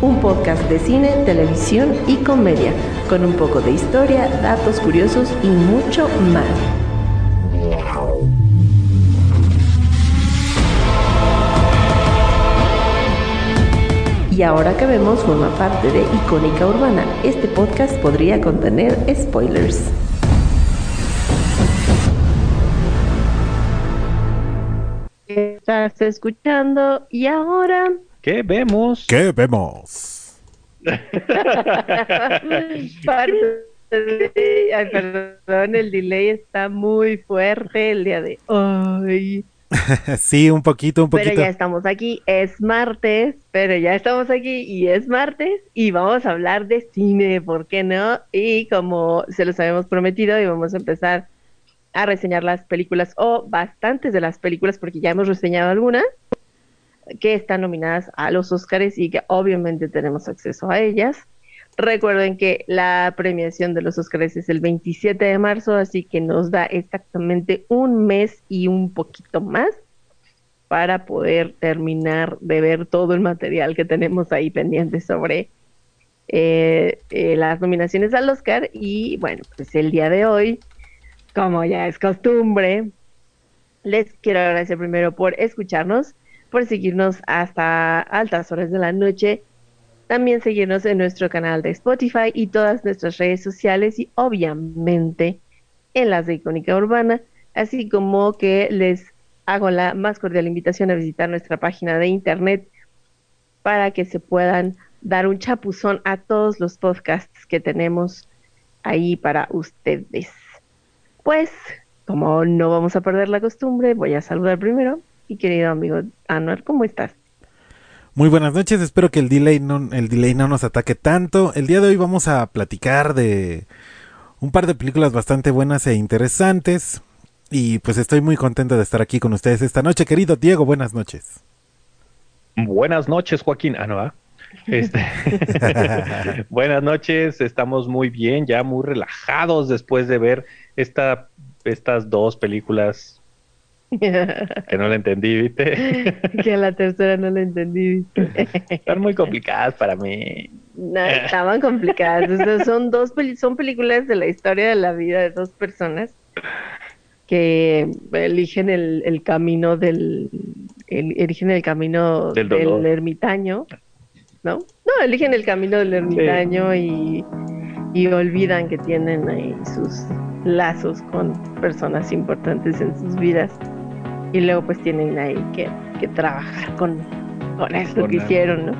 Un podcast de cine, televisión y comedia, con un poco de historia, datos curiosos y mucho más. Y ahora que vemos forma parte de Icónica Urbana, este podcast podría contener spoilers. Estás escuchando y ahora ¿Qué vemos? ¿Qué vemos? Ay, perdón, el delay está muy fuerte el día de hoy. sí, un poquito, un poquito. Pero ya estamos aquí, es martes, pero ya estamos aquí y es martes y vamos a hablar de cine, ¿por qué no? Y como se los habíamos prometido, y vamos a empezar a reseñar las películas o bastantes de las películas porque ya hemos reseñado algunas que están nominadas a los Oscars y que obviamente tenemos acceso a ellas. Recuerden que la premiación de los Oscars es el 27 de marzo, así que nos da exactamente un mes y un poquito más para poder terminar de ver todo el material que tenemos ahí pendiente sobre eh, eh, las nominaciones al Oscar. Y bueno, pues el día de hoy, como ya es costumbre, les quiero agradecer primero por escucharnos por seguirnos hasta altas horas de la noche. También seguirnos en nuestro canal de Spotify y todas nuestras redes sociales y obviamente en las de Icónica Urbana, así como que les hago la más cordial invitación a visitar nuestra página de internet para que se puedan dar un chapuzón a todos los podcasts que tenemos ahí para ustedes. Pues, como no vamos a perder la costumbre, voy a saludar primero y querido amigo Anuar, ¿cómo estás? Muy buenas noches, espero que el delay, no, el delay no nos ataque tanto. El día de hoy vamos a platicar de un par de películas bastante buenas e interesantes. Y pues estoy muy contento de estar aquí con ustedes esta noche. Querido Diego, buenas noches. Buenas noches, Joaquín. Ah, no, Este... buenas noches, estamos muy bien, ya muy relajados después de ver esta, estas dos películas que no la entendí, ¿viste? que la tercera no la entendí, ¿viste? Están muy complicadas para mí. No, estaban complicadas. son dos son películas de la historia de la vida de dos personas que eligen el, camino del eligen el camino del, ermitaño, ¿no? No, eligen el camino del ermitaño y, y olvidan que tienen ahí sus lazos con personas importantes en sus vidas y luego pues tienen ahí que, trabajar con, con esto que hicieron, ¿no?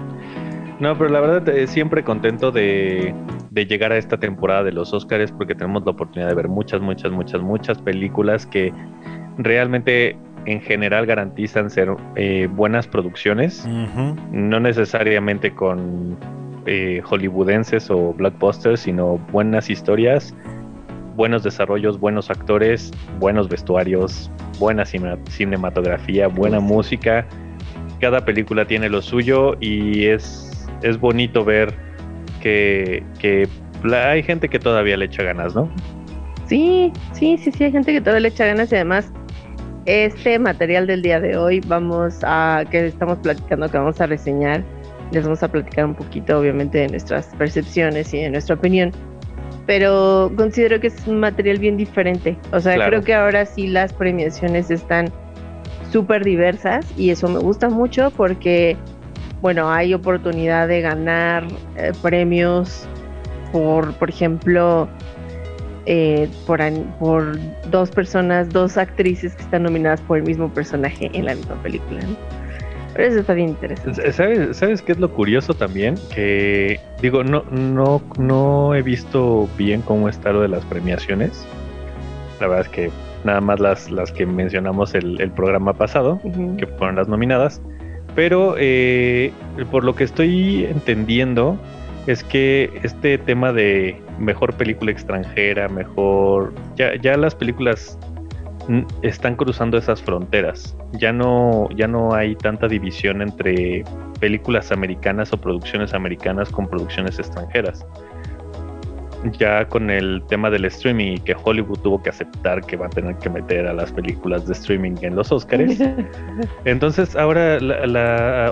No, pero la verdad eh, siempre contento de, llegar a esta temporada de los Oscars porque tenemos la oportunidad de ver muchas, muchas, muchas, muchas películas que realmente en general garantizan ser eh, buenas producciones, no necesariamente con eh, hollywoodenses o blockbusters, sino buenas historias buenos desarrollos, buenos actores, buenos vestuarios, buena cinematografía, buena música. Cada película tiene lo suyo y es, es bonito ver que, hay gente que todavía le echa ganas, ¿no? Sí, sí, sí, sí, hay gente que todavía le echa ganas y además este material del día de hoy vamos a, que estamos platicando, que vamos a reseñar, les vamos a platicar un poquito obviamente de nuestras percepciones y de nuestra opinión pero considero que es un material bien diferente. O sea, creo que ahora sí las premiaciones están súper diversas y eso me gusta mucho porque, bueno, hay oportunidad de ganar eh, premios por, por ejemplo, eh, por, por dos personas, dos actrices que están nominadas por el mismo personaje en la misma película. Pero eso está bien interesante. ¿Sabes, ¿Sabes qué es lo curioso también? Que digo, no, no, no he visto bien cómo está lo de las premiaciones. La verdad es que nada más las, las que mencionamos el, el programa pasado, que fueron las nominadas. Pero eh, por lo que estoy entendiendo, es que este tema de mejor película extranjera, mejor... Ya, ya las películas están cruzando esas fronteras. Ya no, ya no hay tanta división entre películas americanas o producciones americanas con producciones extranjeras. Ya con el tema del streaming y que Hollywood tuvo que aceptar que va a tener que meter a las películas de streaming en los Oscars. Entonces ahora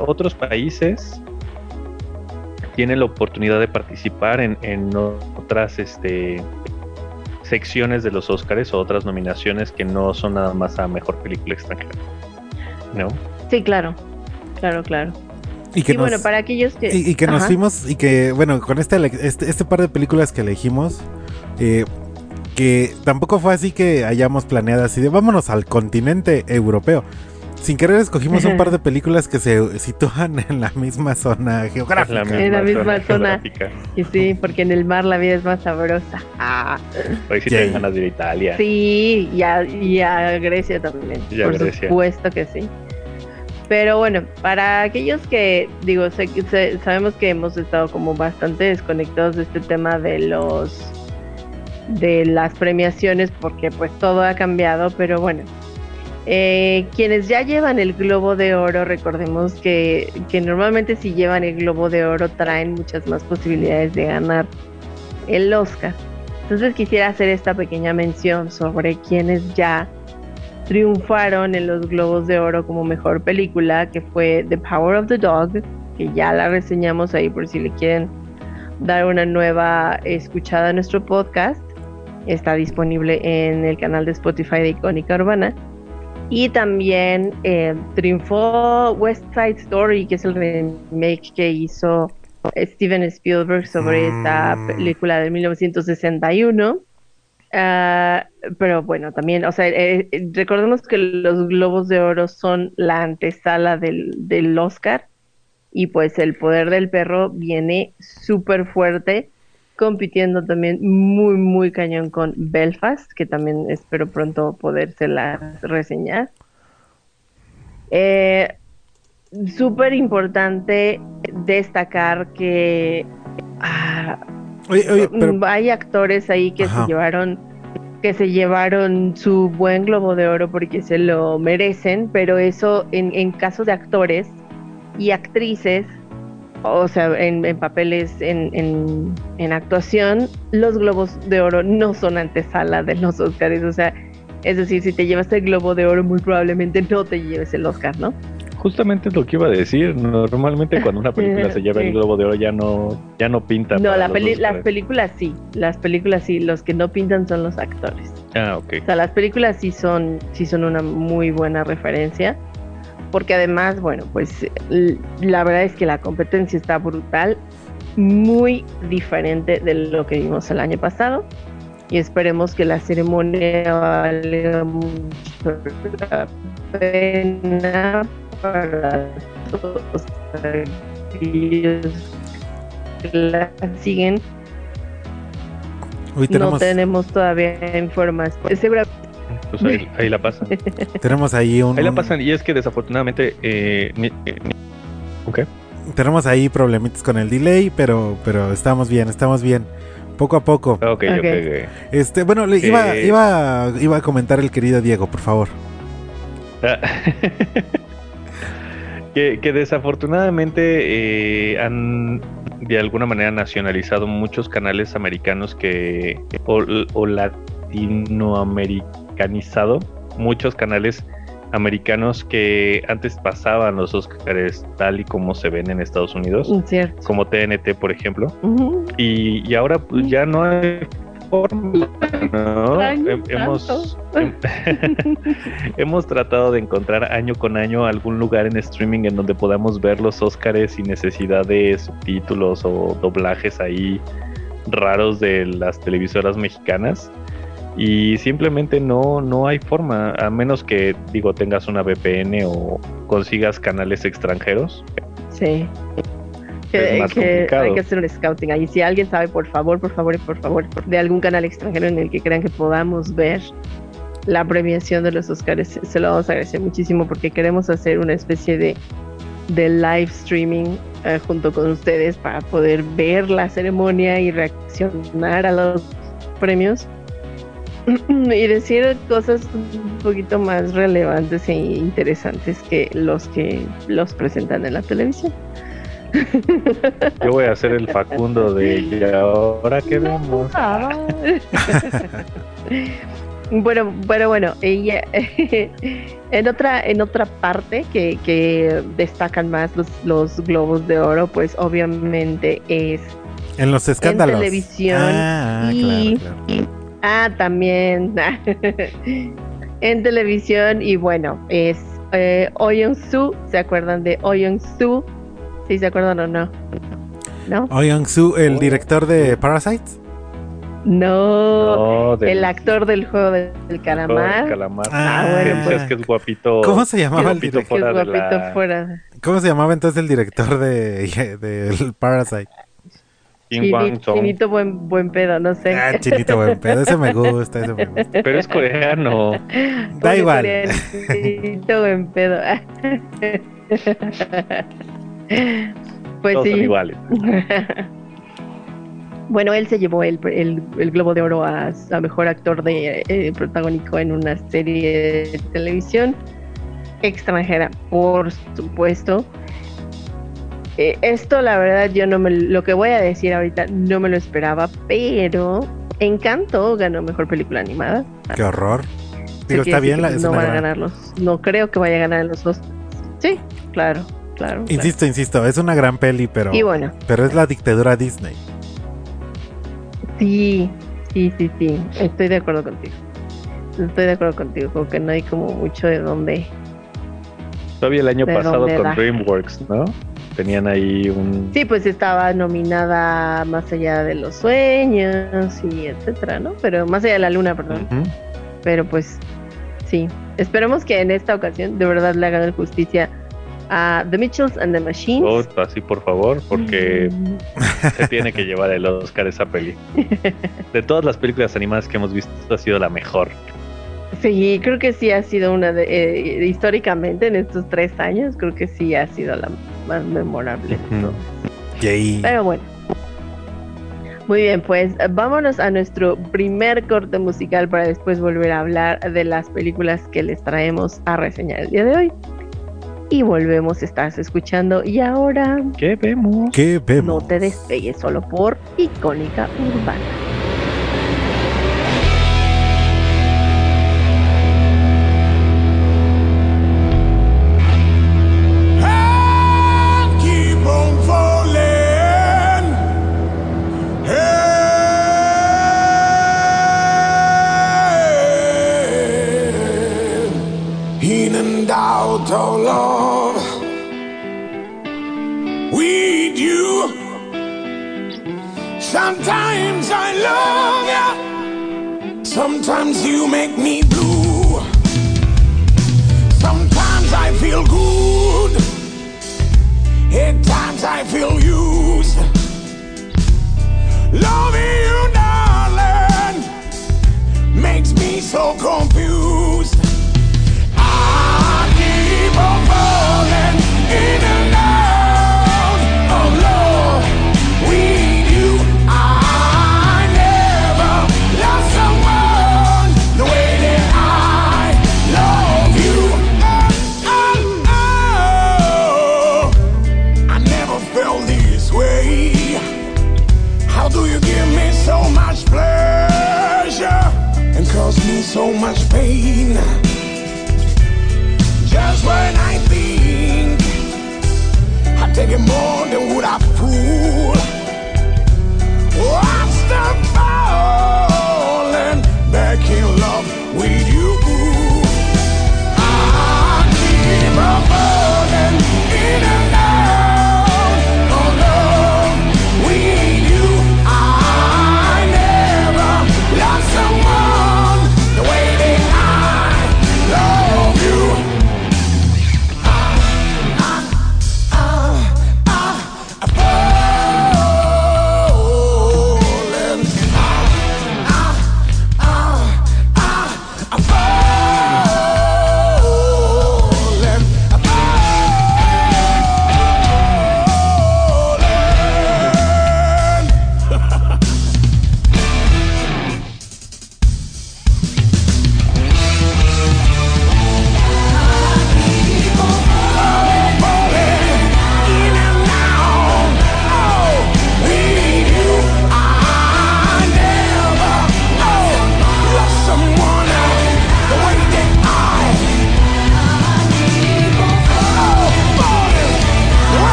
otros países tienen la oportunidad de participar en, en otras este, secciones de los Oscars o otras nominaciones que no son nada más a mejor película extranjera. ¿No? Sí, claro. Claro, claro. Y que bueno, para aquellos que... Y, que nos fuimos, y que, bueno, con este, este, este par de películas que elegimos, eh, que tampoco fue así que hayamos planeado así de vámonos al continente europeo. Sin querer escogimos un par de películas que se sitúan en la misma zona geográfica. en la misma zona. Y sí, porque en el mar la vida es más sabrosa. Ah. Hoy sí te ganas de ir a Italia. Sí, y a, Grecia también. por supuesto que sí. Pero bueno, para aquellos que, digo, sabemos que hemos estado como bastante desconectados de este tema de los de las premiaciones porque pues todo ha cambiado, pero bueno, eh, quienes ya llevan el globo de oro, recordemos que, normalmente si llevan el globo de oro traen muchas más posibilidades de ganar el Oscar. Entonces quisiera hacer esta pequeña mención sobre quienes ya triunfaron en los globos de oro como mejor película, que fue The Power of the Dog, que ya la reseñamos ahí por si le quieren dar una nueva escuchada a nuestro podcast. Está disponible en el canal de Spotify de Icónica Urbana. Y también eh, triunfó West Side Story, que es el remake que hizo Steven Spielberg sobre esta mm. película de 1961. Ah, pero bueno, también, o sea, eh, recordemos que los Globos de Oro son la antesala del, del Oscar y pues el poder del perro viene súper fuerte compitiendo también muy, muy cañón con Belfast, que también espero pronto podérselas reseñar. Eh, Súper importante destacar que ah, hay actores ahí que se llevaron que se llevaron su buen globo de oro porque se lo merecen, pero eso en, en caso de actores y actrices o sea, en, papeles, en, en, actuación, los globos de oro no son antesala de los Oscars. O sea, es decir, si te llevas el globo de oro, muy probablemente no te lleves el Oscar, ¿no? Justamente es lo que iba a decir. Normalmente cuando una película se lleva el globo de oro ya no, ya no pinta. No, la las películas sí. Las películas sí. Los que no pintan son los actores. Ah, ok. O sea, las películas sí son, sí son una muy buena referencia porque además, bueno, pues la verdad es que la competencia está brutal, muy diferente de lo que vimos el año pasado y esperemos que la ceremonia valga mucho la pena para todos aquellos que la siguen. no tenemos todavía información. Seguramente pues ahí, la pasan. Tenemos ahí un. Ahí la pasan, y es que desafortunadamente. Eh, Tenemos ahí problemitas con el delay, pero, pero estamos bien, estamos bien. Poco a poco. Ok, ok, Este, bueno, le iba, eh, iba, iba a comentar el querido Diego, por favor. Ah, que, desafortunadamente eh, han de alguna manera nacionalizado muchos canales americanos que o, o latinoamericanos muchos canales americanos que antes pasaban los Oscars tal y como se ven en Estados Unidos, como TNT, por ejemplo, y, ahora pues, ya no hay forma, hemos, hemos tratado de encontrar año con año algún lugar en streaming en donde podamos ver los Oscars sin necesidad de subtítulos o doblajes ahí raros de las televisoras mexicanas y simplemente no, no hay forma, a menos que, digo, tengas una VPN o consigas canales extranjeros. Sí. Que, hay que hacer un scouting ahí. Si alguien sabe, por favor, por favor, por favor, de algún canal extranjero en el que crean que podamos ver la premiación de los Oscars, se lo vamos a agradecer muchísimo porque queremos hacer una especie de, de live streaming eh, junto con ustedes para poder ver la ceremonia y reaccionar a los premios y decir cosas un poquito más relevantes e interesantes que los que los presentan en la televisión. Yo voy a hacer el Facundo de y ahora que vemos. Bueno, bueno, bueno, ella, en otra, en otra parte que, que destacan más los, los globos de oro, pues obviamente es En los escándalos. en televisión Ah, y, claro, claro. Ah también en televisión y bueno es eh, Su, ¿se acuerdan de Oyong Su? ¿Sí se acuerdan o no? ¿No? Oh Young-soo, el director de Parasites. No, No, del el actor del juego del, del calamar. calamar. Ah, que bueno, pues. que es guapito. ¿Cómo se llamaba el guapito director? que es fuera de guapito la- fuera. ¿Cómo se llamaba entonces el director de, de Parasite? Kim Kwang Chini- Song. Chinito buen, buen pedo, no sé. Ah, chinito buen pedo. Ese me gusta, ese me gusta. Pero es coreano. Da Oye, igual. Chinito buen pedo. pues Todos son sí. iguales. Bueno, él se llevó el, el- el Globo de Oro a, a mejor actor de eh, protagónico en una serie de televisión extranjera, por supuesto. Eh, esto, la verdad, yo no me lo que voy a decir ahorita no me lo esperaba, pero Encanto ganó mejor película animada. Qué horror. Digo, está bien, la, no van a ganar los, no creo que vaya a ganar en los dos. Sí, claro, claro. claro. Insisto, insisto, es una gran peli, pero, Y bueno, pero es la dictadura Disney. Sí, sí, sí, sí, estoy de acuerdo contigo. Estoy de acuerdo contigo, como que no hay como mucho de dónde. Todavía el año ¿De pasado con da? DreamWorks, ¿no? Tenían ahí un. Sí, pues estaba nominada Más allá de los sueños y etcétera, ¿no? Pero Más allá de la luna, perdón. Pero pues sí, esperemos que en esta ocasión de verdad le hagan justicia a The Mitchells and the Machines. Oh, así por favor, porque se tiene que llevar el Oscar esa peli. De todas las películas animadas que hemos visto, ha sido la mejor. Sí, creo que sí ha sido una de, eh, históricamente en estos tres años, creo que sí ha sido la más memorable. Ujú. Yay. Pero bueno. Muy bien, pues vámonos a nuestro primer corte musical para después volver a hablar de las películas que les traemos a reseñar el día de hoy. Y volvemos, estás escuchando. Y ahora ¿Qué vemos? ¿Qué no vemos? te despegues solo por Icónica Urbana. Sometimes you make me blue. Sometimes I feel good. At times I feel used.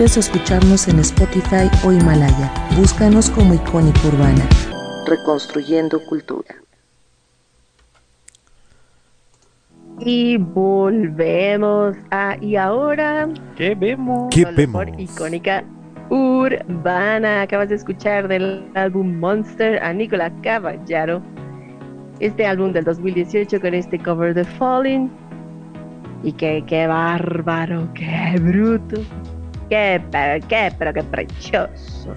Olvides escucharnos en Spotify o Himalaya. Búscanos como Icónica Urbana. Reconstruyendo Cultura. Y volvemos a y ahora ¿Qué vemos? ¿Qué vemos? por icónica urbana. Acabas de escuchar del álbum Monster a Nicola Caballaro. Este álbum del 2018 con este cover de Falling. Y que qué bárbaro, qué bruto. Qué pero qué pero qué precioso.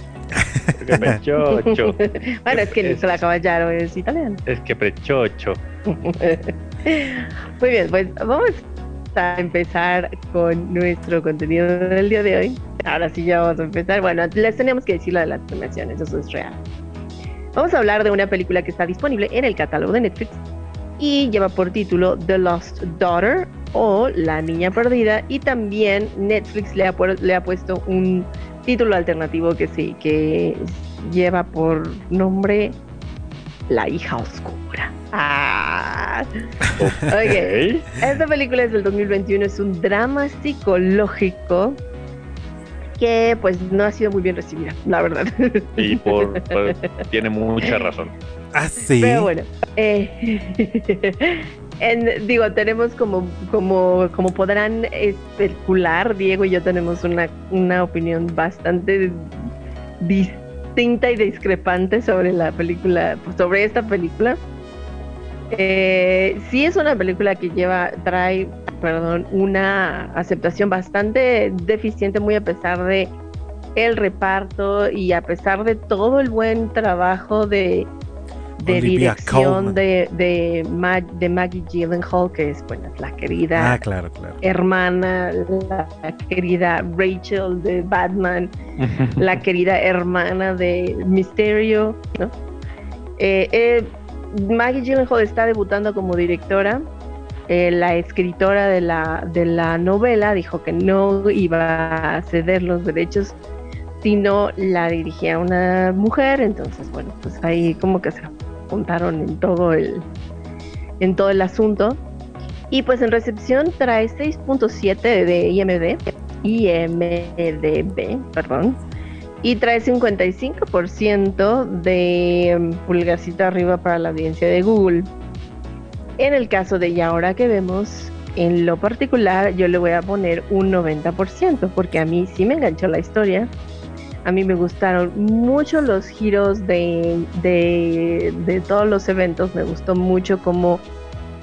Qué prechocho. bueno, es que Nicola Caballaro es italiano. Es que prechocho. Muy bien, pues vamos a empezar con nuestro contenido del día de hoy. Ahora sí ya vamos a empezar. Bueno, les teníamos que decir lo de las premiaciones, eso es real. Vamos a hablar de una película que está disponible en el catálogo de Netflix y lleva por título The Lost Daughter o La Niña Perdida y también Netflix le ha, le ha puesto un título alternativo que sí, que lleva por nombre La hija oscura. Ah. Esta película es del 2021, es un drama psicológico que pues no ha sido muy bien recibida, la verdad. Y por, por- tiene mucha razón. Ah. Pero bueno, eh, digo, tenemos como, como, como podrán especular, Diego y yo tenemos una, una opinión bastante distinta y discrepante sobre la película, sobre esta película. Eh, sí es una película que lleva, trae, perdón, una aceptación bastante deficiente, muy a pesar de el reparto y a pesar de todo el buen trabajo de, de Olivia dirección de, de, Ma- de Maggie Gyllenhaal, que es bueno, la querida Ah, claro, claro. hermana, la querida Rachel de Batman, la querida hermana de Misterio, ¿no? Eh, eh, Maggie Gyllenhaal está debutando como directora. Eh, la escritora de la, de la novela dijo que no iba a ceder los derechos si no la dirigía una mujer. Entonces, bueno, pues ahí como que se juntaron en todo el, en todo el asunto. Y pues en recepción trae 6.7 de IMDb, IMDb, perdón, y trae 55% de mm, pulgarcita arriba para la audiencia de Google. En el caso de Y ahora que vemos, en lo particular yo le voy a poner un 90%, porque a mí sí me enganchó la historia. A mí me gustaron mucho los giros de, de, de todos los eventos, me gustó mucho cómo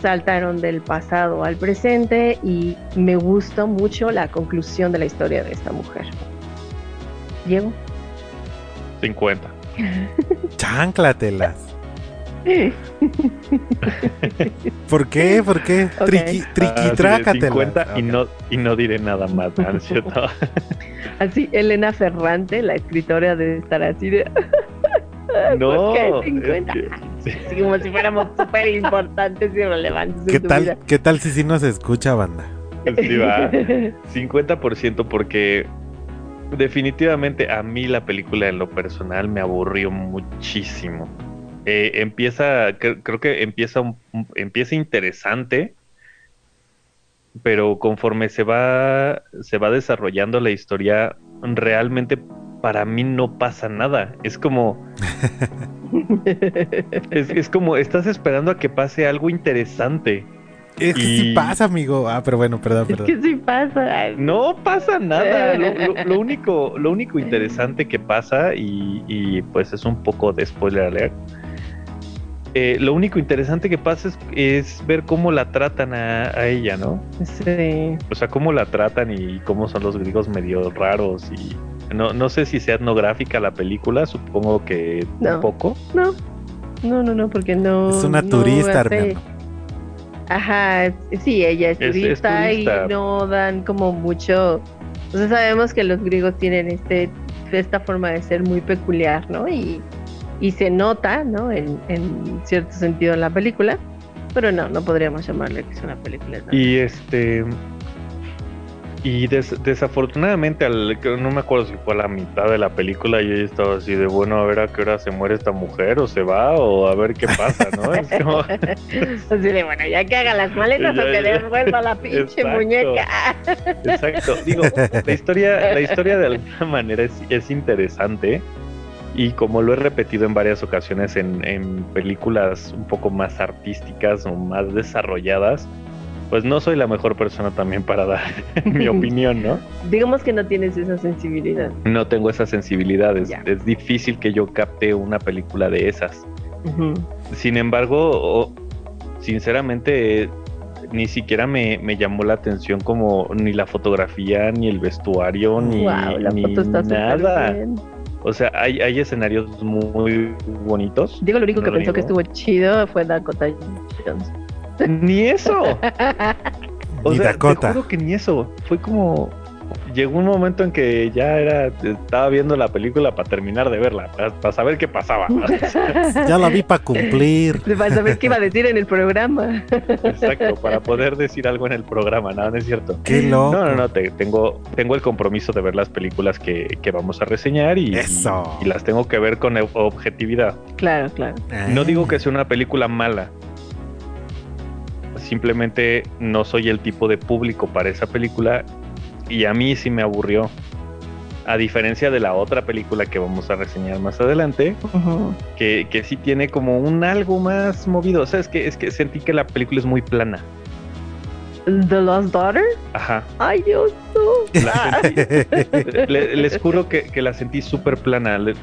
saltaron del pasado al presente y me gustó mucho la conclusión de la historia de esta mujer. Diego. 50. Chánclatelas. ¿Por qué? ¿Por qué? Ok. Triqui, Ah, sí, triquitrácatelas. 50 y no, y no diré nada más, ¿no es cierto? Así, Elena Ferrante, la escritora, debe estar así de. No, ¿Por qué es 50? que- sí. Así como si fuéramos súper importantes y relevantes. ¿Qué tal, vida. ¿Qué tal si sí nos escucha, banda? Sí, va. 50% porque definitivamente a mí la película en lo personal me aburrió muchísimo. Eh, empieza, cre- creo que empieza, un- un- empieza interesante, pero conforme se va, se va desarrollando la historia, realmente para mí no pasa nada. Es como, es, es como, estás esperando a que pase algo interesante. Es que sí Y- pasa, amigo. Ah, pero bueno, perdón, Es perdón. que sí pasa. ay. No pasa nada. Lo, lo- lo único, lo único interesante que pasa, y, y, pues es un poco de spoiler alert. Eh, lo único interesante que pasa es, es ver cómo la tratan a, a ella, ¿no? Sí. O sea, cómo la tratan y cómo son los griegos medio raros y no, no sé si sea etnográfica la película, supongo que No. un poco. No, no, no, no, porque no. Es una no turista, hace- hermano. Ajá, sí, ella es Es- es turista, turista. y no dan como mucho. O sea, sabemos que los griegos tienen este esta forma de ser muy peculiar, ¿no? Y, y se nota, ¿no? En, en cierto sentido en la película, pero no, no podríamos llamarle que es una película. ¿no? Y este. Y des- desafortunadamente, al, no me acuerdo si fue a la mitad de la película, yo estaba así de, bueno, a ver a qué hora se muere esta mujer, o se va, o a ver qué pasa, ¿no? Es como- Así de, bueno, ya que haga las maletas Ya, o que devuelva la pinche Exacto. muñeca. Exacto. Digo, la historia, la historia de alguna manera es, es interesante. Y como lo he repetido en varias ocasiones en, en películas un poco más artísticas o más desarrolladas, pues no soy la mejor persona también para dar mi opinión, ¿no? Digamos que no tienes esa sensibilidad. No tengo esas sensibilidades. Ya. Es difícil que yo capte una película de esas. Sin embargo, o- sinceramente, eh, ni siquiera me, me llamó la atención como ni la fotografía, ni el vestuario, ni, Wow, la ni foto está nada. bien. O sea, hay, hay escenarios muy bonitos. Digo, lo único No que lo pensó que estuvo chido fue Dakota Johnson. Ni eso. O Ni sea, Dakota. te juro que ni eso. Fue como llegó un momento en que ya era estaba viendo la película para terminar de verla, para, saber qué pasaba. Ya la vi para cumplir. Para saber qué iba a decir en el programa. Exacto, para poder decir algo en el programa, no, no es cierto. Qué loco. No, no, no, te- tengo, tengo el compromiso de ver las películas que, que vamos a reseñar y, Eso. y las tengo que ver con objetividad. Claro, claro. No digo que sea una película mala. Simplemente no soy el tipo de público para esa película y a mí sí me aburrió. A diferencia de la otra película que vamos a reseñar más adelante, que, que sí tiene como un algo más movido. O sea, es que, es que sentí que la película es muy plana. The Lost Daughter. Ajá. Ay, Dios. no. La sentí- le- les juro que, que la sentí súper plana. Le-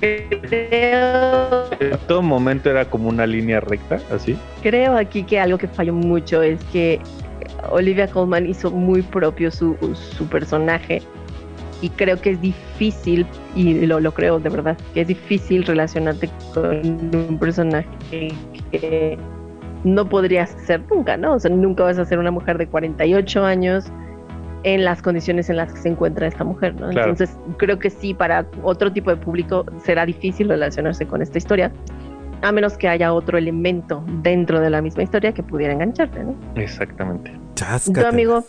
Creo, en todo momento era como una línea recta, así. creo aquí que algo que falló mucho es que Olivia Colman hizo muy propio su, su personaje y creo que es difícil, y lo, lo creo de verdad, que es difícil relacionarte con un personaje que no podrías ser nunca, ¿no? O sea, nunca vas a ser una mujer de 48 años en las condiciones en las que se encuentra esta mujer, ¿no? Claro. Entonces, creo que sí, para otro tipo de público será difícil relacionarse con esta historia, a menos que haya otro elemento dentro de la misma historia que pudiera engancharte, ¿no? Exactamente. ¿Tu amigo?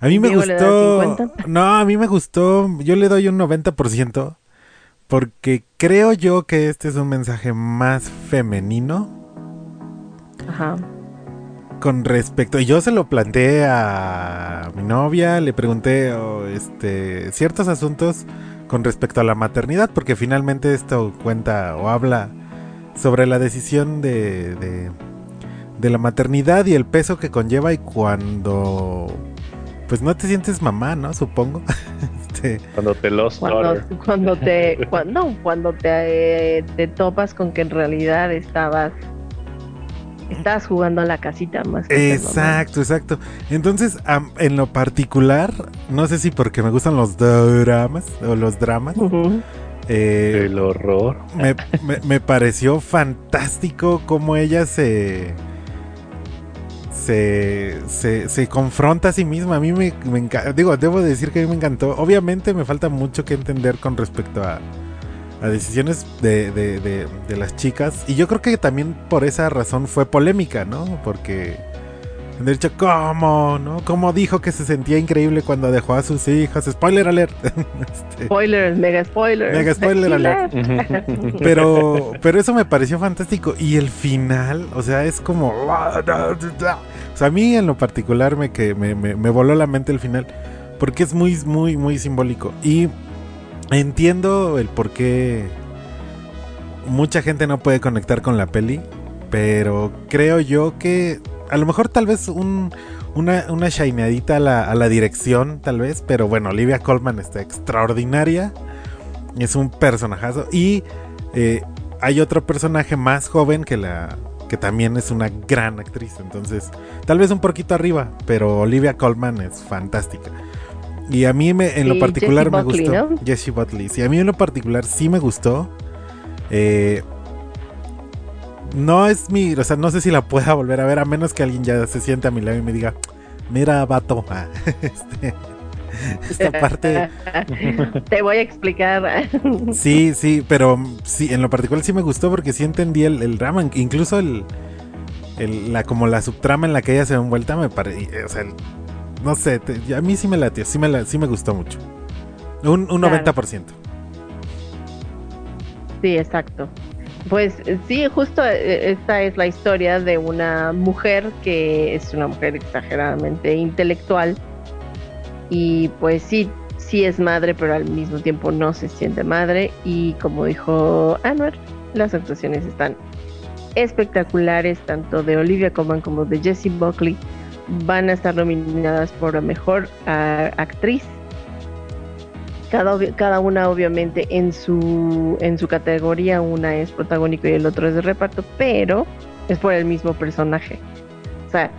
A mí me gustó. 50. No, a mí me gustó. Yo le doy un 90%. Porque creo yo que este es un mensaje más femenino Ajá. con respecto. Y yo se lo planteé a mi novia, le pregunté oh, este, ciertos asuntos con respecto a la maternidad, porque finalmente esto cuenta o habla sobre la decisión de, de, de la maternidad y el peso que conlleva y cuando pues no te sientes mamá, ¿no? Supongo. Este, Cuando te los Cuando, cuando te, cuando, no, cuando te, eh, te topas con que en realidad estabas, estabas jugando a la casita más que. Exacto, exacto. Entonces, am- en lo particular, no sé si porque me gustan los dramas o los dramas. Eh, el horror. me, me- me pareció fantástico cómo ella se, se, se, se confronta a sí misma. A mí me, me encanta, digo, debo decir que a mí me encantó. Obviamente me falta mucho que entender con respecto a, a decisiones de, de- de- de las chicas. Y yo creo que también por esa razón fue polémica, ¿no? Porque... De hecho, ¿cómo? ¿No? ¿Cómo dijo que se sentía increíble cuando dejó a sus hijas? Spoiler alert. Este, Spoilers, mega spoilers. Mega spoiler alert. pero, pero eso me pareció fantástico. Y el final, o sea, es como. O sea, a mí en lo particular me, que, me, me, me voló la mente el final. Porque es muy, muy, muy simbólico. Y entiendo el por qué mucha gente no puede conectar con la peli. Pero creo yo que a lo mejor tal vez un, una, una shineadita a la, a la dirección, tal vez. Pero bueno, Olivia Colman está extraordinaria. Es un personajazo. Y eh, hay otro personaje más joven que la. que también es una gran actriz. Entonces, tal vez un poquito arriba. Pero Olivia Colman es fantástica. Y a mí me, en lo particular Jessie me Buckley, gustó. ¿no? Jessie Buckley. Sí, a mí en lo particular sí me gustó. Eh, no es mi. O sea, no sé si la pueda volver a ver. A menos que alguien ya se siente a mi lado y me diga. Mira, vato. ah, este, esta parte. Te voy a explicar. Sí, sí, pero sí, en lo particular sí me gustó porque sí entendí el, el drama, incluso el, el- la como la subtrama en la que ella se ve envuelta me parece, o sea, el- no sé, te- a mí sí me latió, sí me, la- sí me gustó mucho. Un, un Claro. 90%. Sí, exacto. Pues eh, sí, justo eh, esta es la historia de una mujer que es una mujer exageradamente intelectual y pues sí, sí es madre, pero al mismo tiempo no se siente madre y como dijo Anwar, las actuaciones están espectaculares, tanto de Olivia Colman como de Jessie Buckley. Van a estar nominadas por la mejor ah, actriz cada, cada una obviamente en su en su categoría una es protagónico y el otro es de reparto pero es por el mismo personaje o sea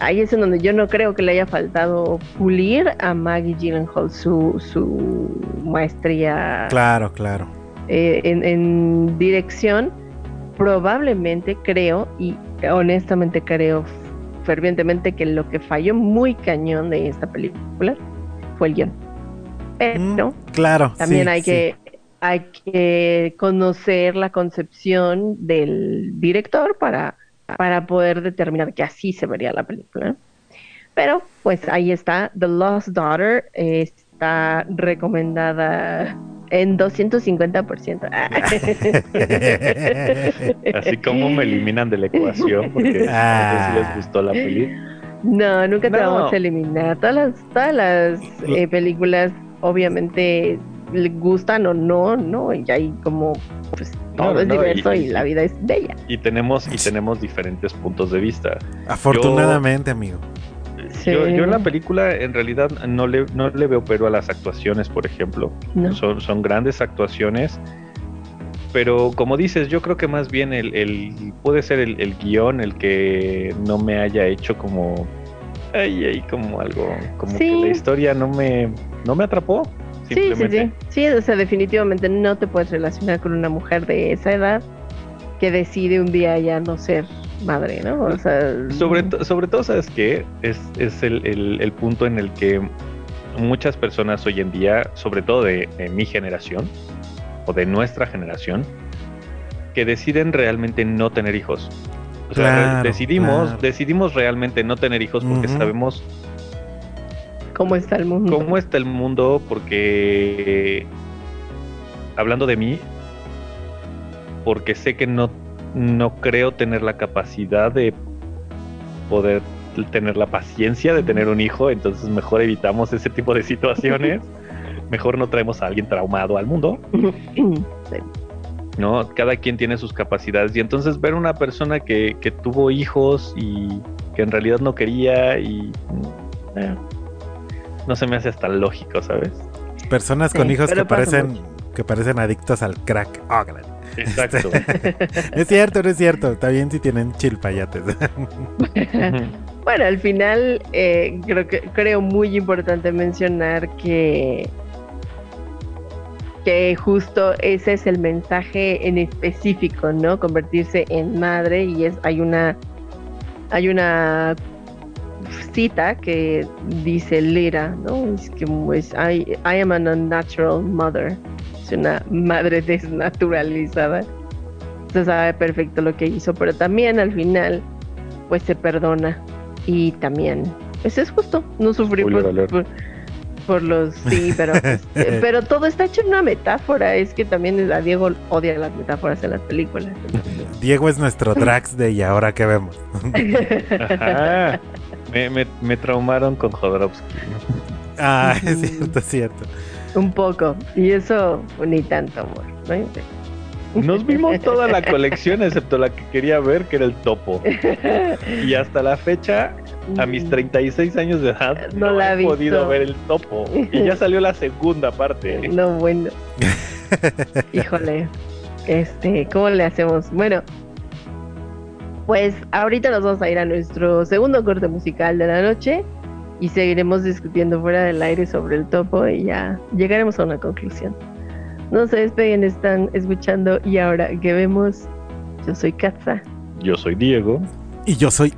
ahí es en donde yo no creo que le haya faltado pulir a Maggie Gyllenhaal su, su maestría Claro, claro. eh, en, en dirección, probablemente creo, y honestamente creo fervientemente que lo que falló muy cañón de esta película fue el guion. Pero Mm, claro. también sí, hay sí. que hay que conocer la concepción del director para, para poder determinar que así se vería la película. Pero pues ahí está, The Lost Daughter eh, está recomendada en 250%. Así como me eliminan de la ecuación porque Ah. no sé si les gustó la peli. No, nunca te No. vamos a eliminar. Todas las, todas las eh, películas, obviamente, le gustan o no, ¿no? Y hay como, pues, todo es no, diverso y- y, la vida es bella. Y tenemos, y tenemos diferentes puntos de vista. Afortunadamente, amigo. Sí. Yo, yo en la película en realidad no le, no le veo pero a las actuaciones, por ejemplo. No. Son, son grandes actuaciones. Pero como dices, yo creo que más bien el, el- puede ser el, el guion el que no me haya hecho como ay, ay, como algo, como Sí. que la historia no me, no me atrapó. Sí, sí, sí. Sí, o sea, definitivamente no te puedes relacionar con una mujer de esa edad que decide un día ya no ser madre, ¿no? O sea, Sobre, to- sobre todo, ¿sabes qué? Es, es el, el- el punto en el que muchas personas hoy en día, sobre todo de, de mi generación o de nuestra generación, que deciden realmente no tener hijos. O sea, Claro, decidimos, claro. decidimos realmente no tener hijos porque sabemos ¿Cómo está el mundo? cómo está el mundo, porque hablando de mí, porque sé que no, no creo tener la capacidad de poder tener la paciencia de tener un hijo, entonces mejor evitamos ese tipo de situaciones, mejor no traemos a alguien traumado al mundo, Sí. ¿no? Cada quien tiene sus capacidades y entonces ver una persona que, que tuvo hijos y que en realidad no quería y... eh, no se me hace hasta lógico, ¿sabes? Personas Sí, con hijos que parecen mucho. que parecen adictos al crack. Oh, Exacto. es cierto, no es cierto. Está bien si tienen chilpayates. Bueno, al final eh, creo que creo muy importante mencionar que que justo ese es el mensaje en específico, ¿no? Convertirse en madre y es hay una hay una cita que dice Lira, ¿no? Es que pues, I, I am an unnatural mother. Es una madre desnaturalizada. Se sabe perfecto lo que hizo, pero también al final pues se perdona y también eso es justo no sufrir Spoiler por, por, por los sí pero este, pero todo está hecho en una metáfora es que también a Diego odia las metáforas en las películas Diego es nuestro Drax de y ahora que vemos. Me, me, me traumaron con Jodorowsky. Ah, es cierto, es cierto. un poco y eso ni tanto amor ¿no? Nos vimos toda la colección excepto la que quería ver, que era el topo. Y hasta la fecha, a mis 36 años de edad, No no, la he he visto. podido ver el topo. Y ya salió la segunda parte. no bueno híjole este cómo le hacemos bueno pues ahorita nos vamos a ir a nuestro segundo corte musical de la noche y seguiremos discutiendo fuera del aire sobre el topo y ya llegaremos a una conclusión. No se despeguen, están escuchando y ahora que vemos, yo soy Katza. Yo soy Diego. Y yo soy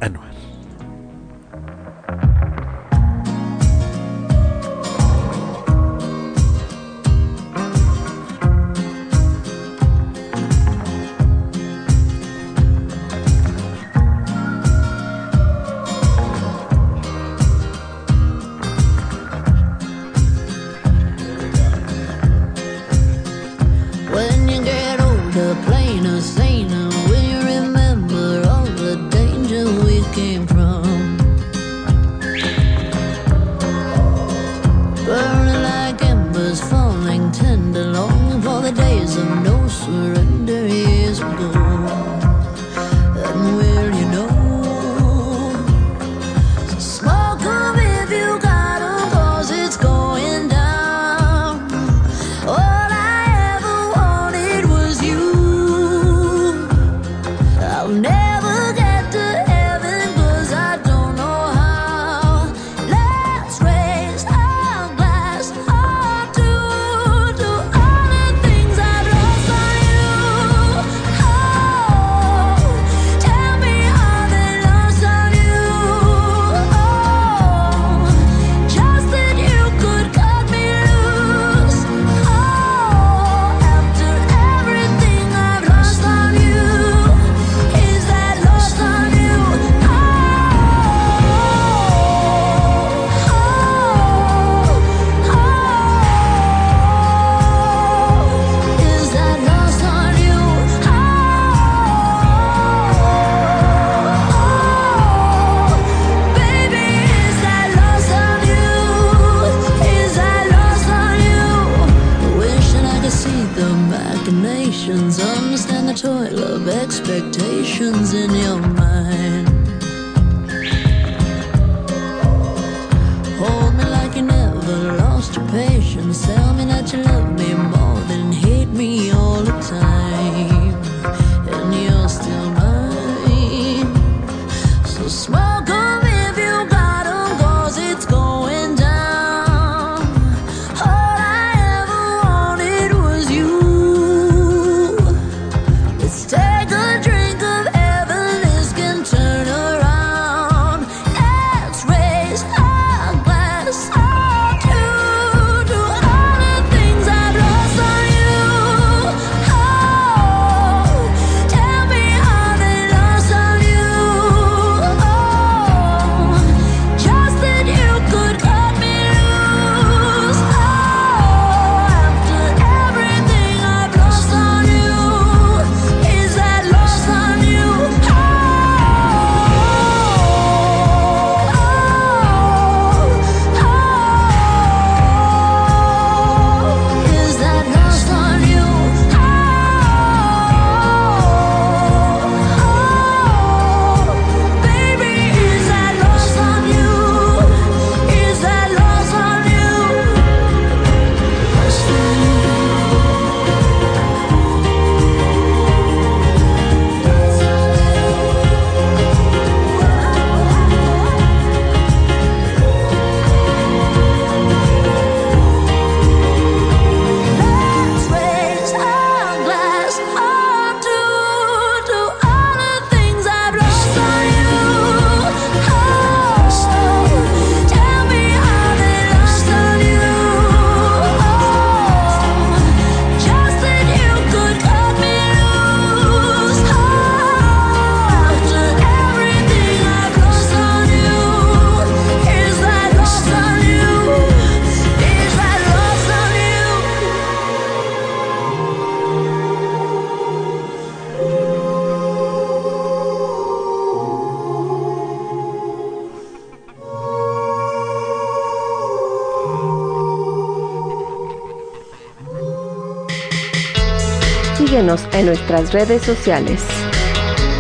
nuestras redes sociales.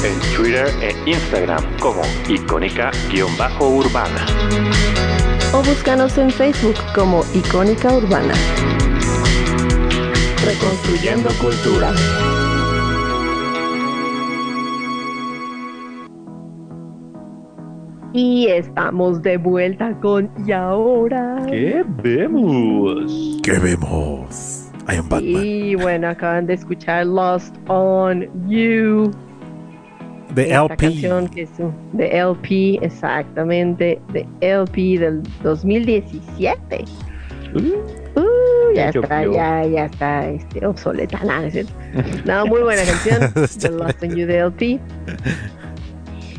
En Twitter e Instagram como icónica-urbana. O búscanos en Facebook como Icónica Urbana. Reconstruyendo Cultura. Y estamos de vuelta con Y ahora. ¿Qué vemos? ¿Qué vemos? Batman. Y bueno, acaban de escuchar Lost on You. De LP. Canción que es de LP, exactamente. De LP del 2017. Uh, ya está, ya, ya está este, obsoleta. Nada, no, muy buena canción. The Lost on You de LP.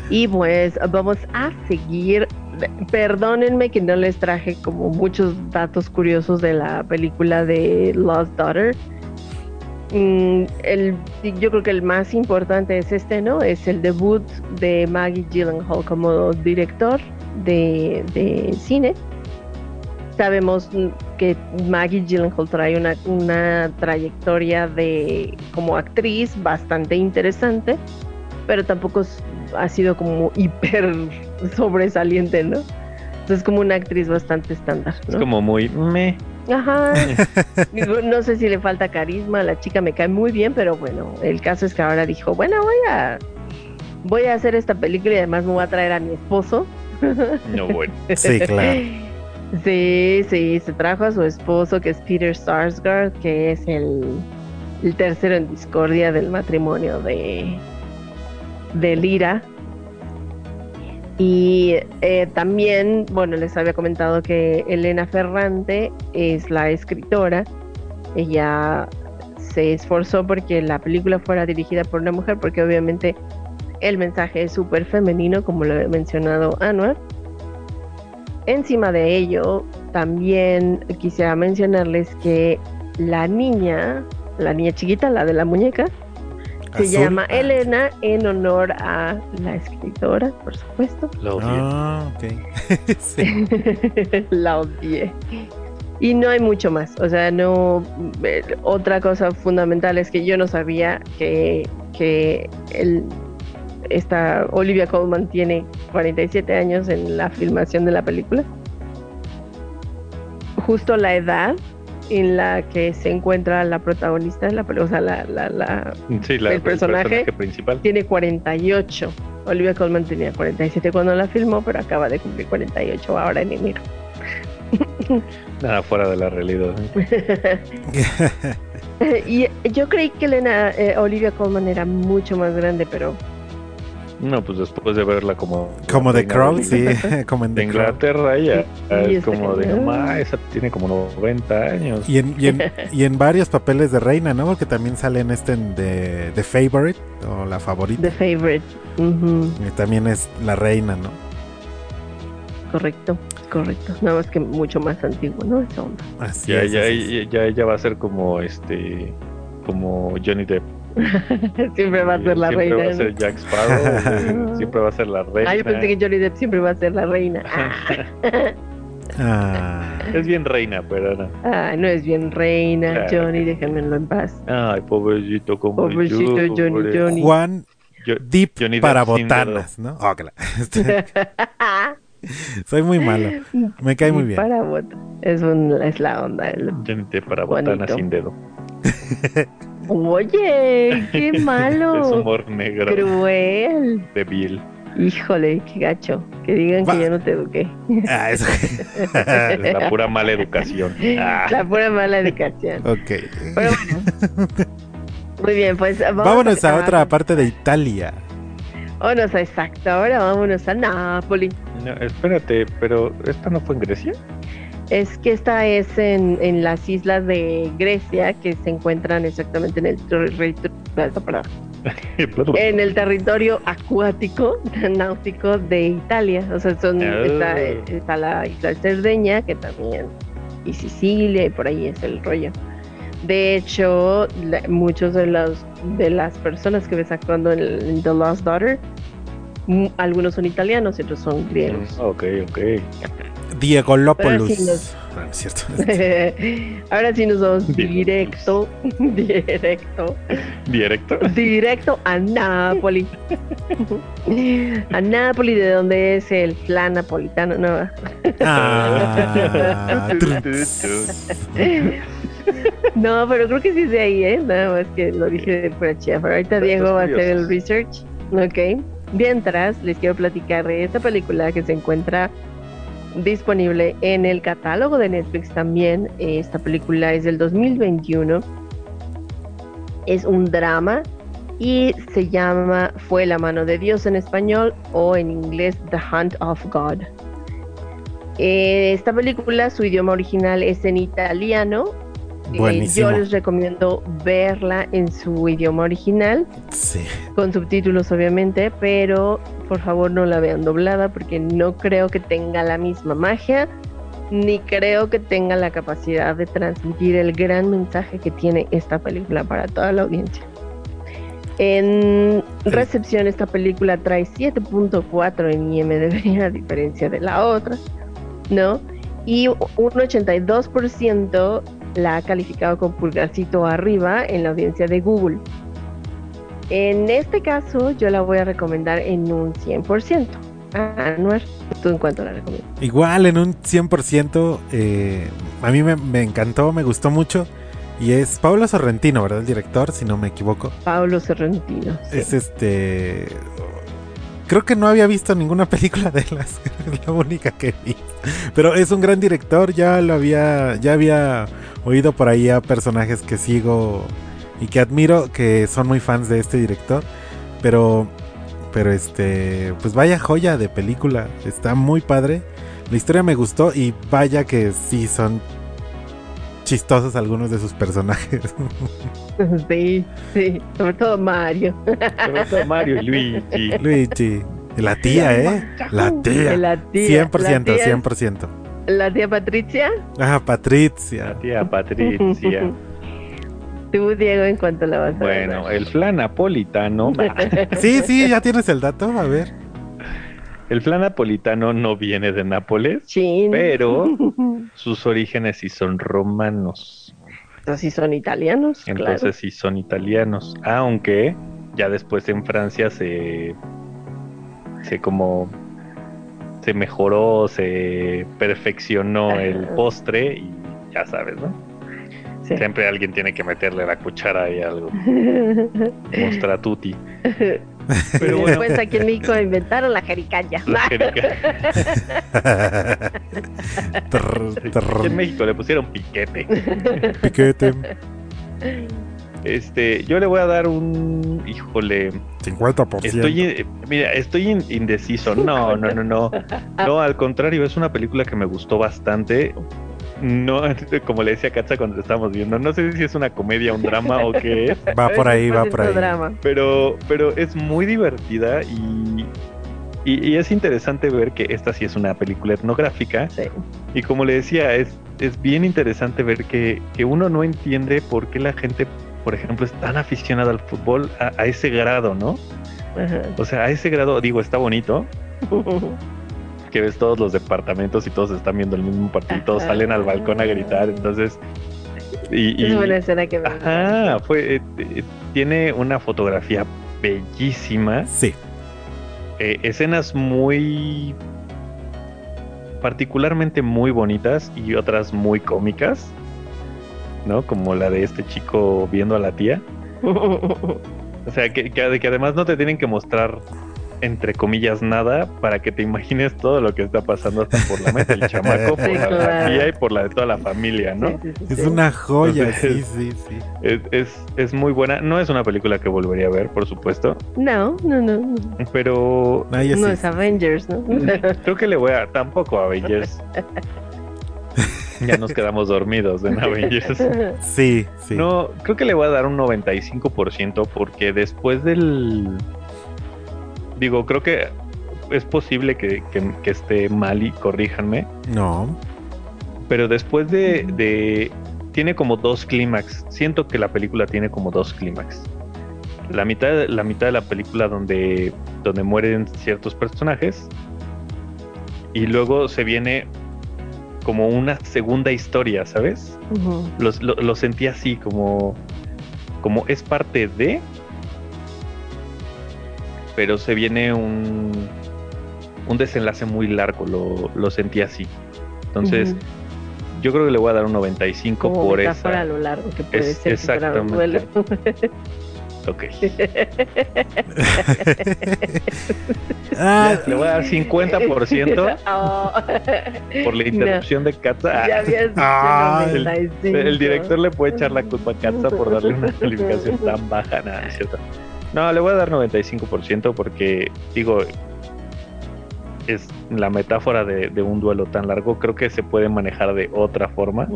Y pues vamos a seguir perdónenme que no les traje como muchos datos curiosos de la película de Lost Daughter. Mm, yo creo que el más importante es este, ¿no? Es el debut de Maggie Gyllenhaal como director de, cine. Sabemos que Maggie Gyllenhaal trae una, una trayectoria de como actriz bastante interesante, pero tampoco ha sido como hiper sobresaliente, ¿no? Entonces como una actriz bastante estándar, Es como muy me. Ajá. Digo, no sé si le falta carisma, la chica me cae muy bien, pero bueno, el caso es que ahora dijo, bueno, voy a voy a hacer esta película y además me voy a traer a mi esposo. No, bueno. Sí, claro. Sí, sí, se trajo a su esposo que es Peter Sarsgaard, que es el, el tercero en discordia del matrimonio de, de Lira. Y eh, también, bueno, les había comentado que Elena Ferrante es la escritora. Ella se esforzó porque la película fuera dirigida por una mujer, porque obviamente el mensaje es súper femenino, como lo he mencionado Anwar. Encima de ello, también quisiera mencionarles que la niña, la niña chiquita, la de la muñeca, se Azul. llama Elena en honor a la escritora, por supuesto. Lo odio. Ah, ok. sí. la odié. Y no hay mucho más. O sea, no. eh, otra cosa fundamental es que yo no sabía que, que el, esta Olivia Colman tiene 47 años en la filmación de la película. Justo la edad en la que se encuentra la protagonista la o sea, la, la, la, Sí, la, el personaje principal. tiene 48. Olivia Colman tenía 47 cuando la filmó, pero acaba de cumplir 48 ahora en enero. Nada fuera de la realidad. y yo creí que Elena, eh, Olivia Colman era mucho más grande, pero No, pues después de verla como. Como de reina Crow, de- sí, como en The. Inglaterra, ella es está como de, esa tiene como 90 años. Y en, y, en, y en varios papeles de reina, ¿no? Porque también sale en este de, The Favorite o La Favorita. The Favorite. Ujú, Y también es la reina, ¿no? Correcto, correcto. Nada más que mucho más antiguo, ¿no? Esa onda. Así Ya, es, ya, así es. ya, ya ella va a ser como este. Como Johnny Depp. siempre va a ser la siempre reina. va a ser Jack Sparrow. siempre va a ser la reina. Ah, yo pensé que Johnny Depp siempre va a ser la reina. Ah, Es bien reina, pero no. Ah, no es bien reina, Claro Johnny, déjenmelo en paz. Ay, pobrecito, como Pobrecito yo, Johnny, pobre- Johnny. Juan Yo- Deep Johnny para botanas, ¿no? Oh, este, soy muy malo. Me cae muy bien. Para bot- Es, un, es la onda. el- Johnny Depp para botana Bonito. sin dedo. Oye, qué malo. Es humor negro Cruel. de Bill. Híjole, qué gacho. Que digan Va. que yo no te eduqué. Ah, eso- la pura mala educación. Ah, La pura mala educación. ok. Pero bueno. Muy bien, pues vamos Vámonos a otra parte de Italia. Vámonos a exacto. Ahora vámonos a Nápoles. no, espérate, pero ¿esta no fue en Grecia? Es que esta es en, en las islas de Grecia que se encuentran exactamente en el, en el territorio acuático, náutico de Italia. O sea, son, Oh. está, está la isla de Cerdeña, que también, y Sicilia, y por ahí es el rollo. De hecho, muchos de los de las personas que ves actuando en, en The Lost Daughter, algunos son italianos y otros son griegos. Ok, ok. Diego sí nos- Ah, es cierto. Ahora sí nos vamos directo, directo, Directo. directo a Nápoles. A Nápoles, de donde es el flan napolitano, ¿no? Ah. No, pero creo que sí es de ahí, ¿eh? Nada más que lo dije de pura. Pero ahorita Diego va a hacer el research. Ok. Mientras, les quiero platicar de esta película que se encuentra disponible en el catálogo de Netflix también. Esta película es del 2021. Es un drama y se llama Fue la mano de Dios en español o en inglés The Hunt of God. Eh, esta película, su idioma original es en italiano. Eh, yo les recomiendo verla en su idioma original, Sí. con subtítulos obviamente, pero por favor no la vean doblada porque no creo que tenga la misma magia, ni creo que tenga la capacidad de transmitir el gran mensaje que tiene esta película para toda la audiencia. En recepción esta película trae 7.4 en IMDb a diferencia de la otra, ¿no? y un 82% la ha calificado con pulgarcito arriba en la audiencia de Google. En este caso, yo la voy a recomendar en un 100%. Anuar, ¿tú en cuánto la recomiendas? Igual en un 100%, eh, a mí me, me encantó, me gustó mucho. Y es Pablo Sorrentino, ¿verdad? El director, si no me equivoco. Pablo Sorrentino. sí. Es este. Creo que no había visto ninguna película de las. Es la única que vi. Pero es un gran director. Ya lo había. Ya había oído por ahí a personajes que sigo y que admiro que son muy fans de este director. Pero. Pero este. Pues vaya joya de película. Está muy padre. La historia me gustó. Y vaya que sí son chistosos algunos de sus personajes. Sí, sí, sobre todo Mario. Sobre todo Mario y Luigi. Luigi. La tía, ¿eh? La tía. La tía, 100%, la tía. 100%. La tía Patricia. Ah, Patricia. La tía Patricia. Tú, Diego, en cuanto la vas a Bueno, ver? el flan napolitano. Sí, sí, ya tienes el dato. A ver. El flan napolitano no viene de Nápoles, Chin. pero sus orígenes sí son romanos. Entonces sí son italianos, Entonces sí son italianos. Aunque ya después en Francia se. se como. se mejoró, se perfeccionó el postre y ya sabes, ¿no? Sí. Siempre alguien tiene que meterle la cuchara y algo. Mostra tutti. Pero bueno, Después aquí en México inventaron la jericaya. la Trr, trr, en México le pusieron piquete. piquete. Este, yo le voy a dar un, híjole, 50%. estoy, in- mira, estoy in- indeciso. No, no, no, no. No, al contrario, es una película que me gustó bastante. No, como le decía Katza cuando la estábamos viendo, no sé si es una comedia, un drama o qué es, Va por ahí, va por ahí. Drama. pero, pero es muy divertida y, y, y es interesante ver que esta sí es una película etnográfica. Sí. Y como le decía, es, es bien interesante ver que, que uno no entiende por qué la gente, por ejemplo, es tan aficionada al fútbol a, a ese grado, ¿no? Ajá. O sea, a ese grado, digo, está bonito, que ves todos los departamentos y todos están viendo el mismo partido, y todos Ajá. salen al balcón a gritar, entonces... Y, Es y- buena escena que me ajá, fue, eh, eh, tiene una fotografía bellísima, Sí. eh, escenas muy particularmente muy bonitas y otras muy cómicas, ¿no? Como la de este chico viendo a la tía. O sea, que, que- que además no te tienen que mostrar, entre comillas, nada para que te imagines todo lo que está pasando hasta por la mente del chamaco, por Sí, la, la claro. tía y por la de toda la familia, ¿no? Sí, sí, sí, Es sí. una joya, sí, Entonces- sí, sí. Es, es, es muy buena. No es una película que volvería a ver, por supuesto, No, no, no. no. pero No sí. es Avengers, ¿no? Creo que le voy a. Tampoco a Avengers. ya nos quedamos dormidos en Avengers. Sí, sí. No, creo que le voy a dar un 95% porque después del. Digo, creo que es posible que, que- que esté mal y corríjanme. No. Pero después de. de- tiene como dos clímax. Siento que la película tiene como dos clímax. La mitad, la mitad de la película donde, donde mueren ciertos personajes. Y luego se viene como una segunda historia, ¿sabes? Lo, lo sentí así, como, como es parte de, pero se viene un, un desenlace muy largo, lo, lo sentí así. Entonces, yo creo que le voy a dar un 95 Como por esa. a lo largo que puede Es- ser duelo. Ok. Ah, Le voy a dar 50% Oh. por la interrupción de Katza. Ya habías dicho Ah, el- 95. El director le puede echar la culpa a Katza por darle una calificación tan baja, nada, cierto. No, le voy a dar 95% porque, digo, es la metáfora de, de un duelo tan largo, creo que se puede manejar de otra forma,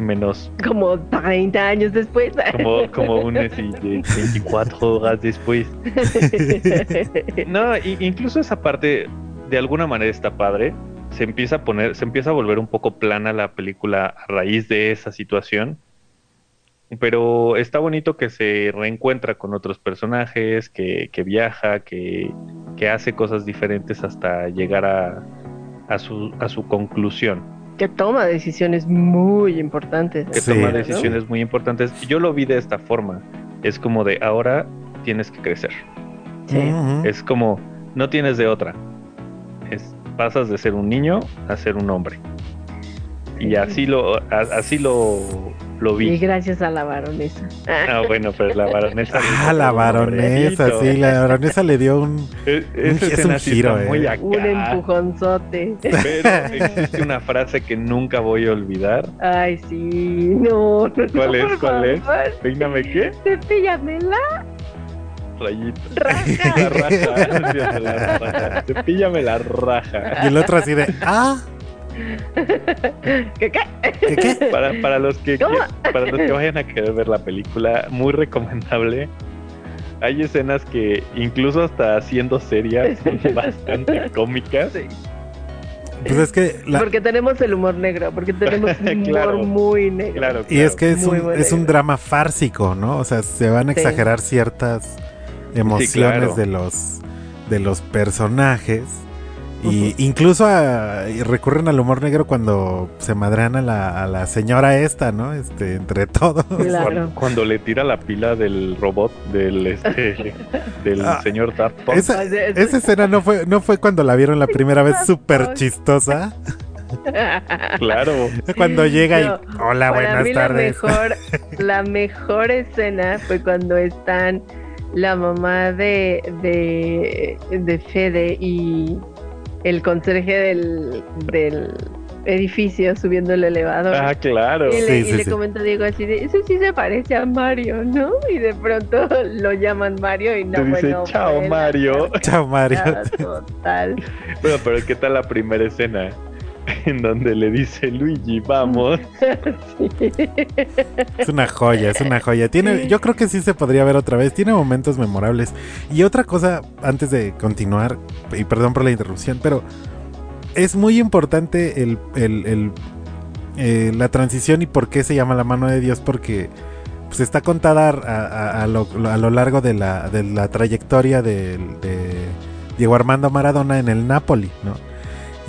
menos Como 30 años después. como, como un así de 24 horas después. No, incluso esa parte de alguna manera está padre. Se empieza a poner, se empieza a volver un poco plana la película a raíz de esa situación. Pero está bonito que se reencuentra con otros personajes, que, que viaja, que, que hace cosas diferentes hasta llegar a, a su, a su conclusión, Que toma decisiones muy importantes. que Sí. toma ¿no? decisiones muy importantes. Yo lo vi de esta forma. Es como de ahora tienes que crecer. Sí. Es como, no tienes de otra. Es, pasas de ser un niño a ser un hombre. Y así lo, a- así lo, lo Y gracias a la baronesa. Ah, bueno, pero la baronesa. Ah, la baronesa, sí, la baronesa le dio un... E- es escena un giro, eh. muy acá. Un empujonzote. Pero existe una frase que nunca voy a olvidar. Ay, sí. No, no, ¿Cuál es? ¿Cuál es? Peíname qué? Cepíllamela, Rayita. raja. La raja. Cepíllame la raja. Cepíllame la raja. Y el otro así de... Ah, ¿Qué, qué? ¿qué qué? Para, para los que ¿Cómo? qui- para los que vayan a querer ver la película, muy recomendable. Hay escenas que incluso hasta siendo serias son bastante cómicas. Sí. Pues es que... la- Porque tenemos el humor negro, porque tenemos un humor Claro. muy negro. Claro, Y es que es Muy un, es drama fársico, ¿no? O sea, se van a Sí. exagerar ciertas emociones claro. de los de los personajes y incluso a- y recurren al humor negro cuando se madrean a la, a la señora esta, ¿no? Este, entre todos. Claro. Cuando, cuando le tira la pila del robot del este del Ah, señor Punk. Esa, esa escena no fue, no fue cuando la vieron la primera vez súper chistosa. Claro. Cuando llega No, y hola, Para buenas mí tardes. la mejor, la mejor escena fue cuando están la mamá de, de, de Fede y el conserje del, del edificio subiendo el elevador. Ah, claro. y le, Sí, y sí, le sí. comenta a Diego así de, eso sí se parece a Mario, ¿no? Y de pronto lo llaman Mario y no, Te dice, bueno, "Chao, Mario". Chao, Mario. carcajada Total. Bueno, pero ¿qué tal la primera escena? En donde le dice Luigi, vamos. Sí. Es una joya, es una joya. Tiene, yo creo que sí se podría ver otra vez. Tiene momentos memorables. Y otra cosa, antes de continuar, y perdón por la interrupción, pero es muy importante el, el- el, eh, la transición y por qué se llama la mano de Dios, porque pues está contada a, a- a lo, a lo largo de la, de la trayectoria de, Diego Armando Maradona en el Napoli, ¿no?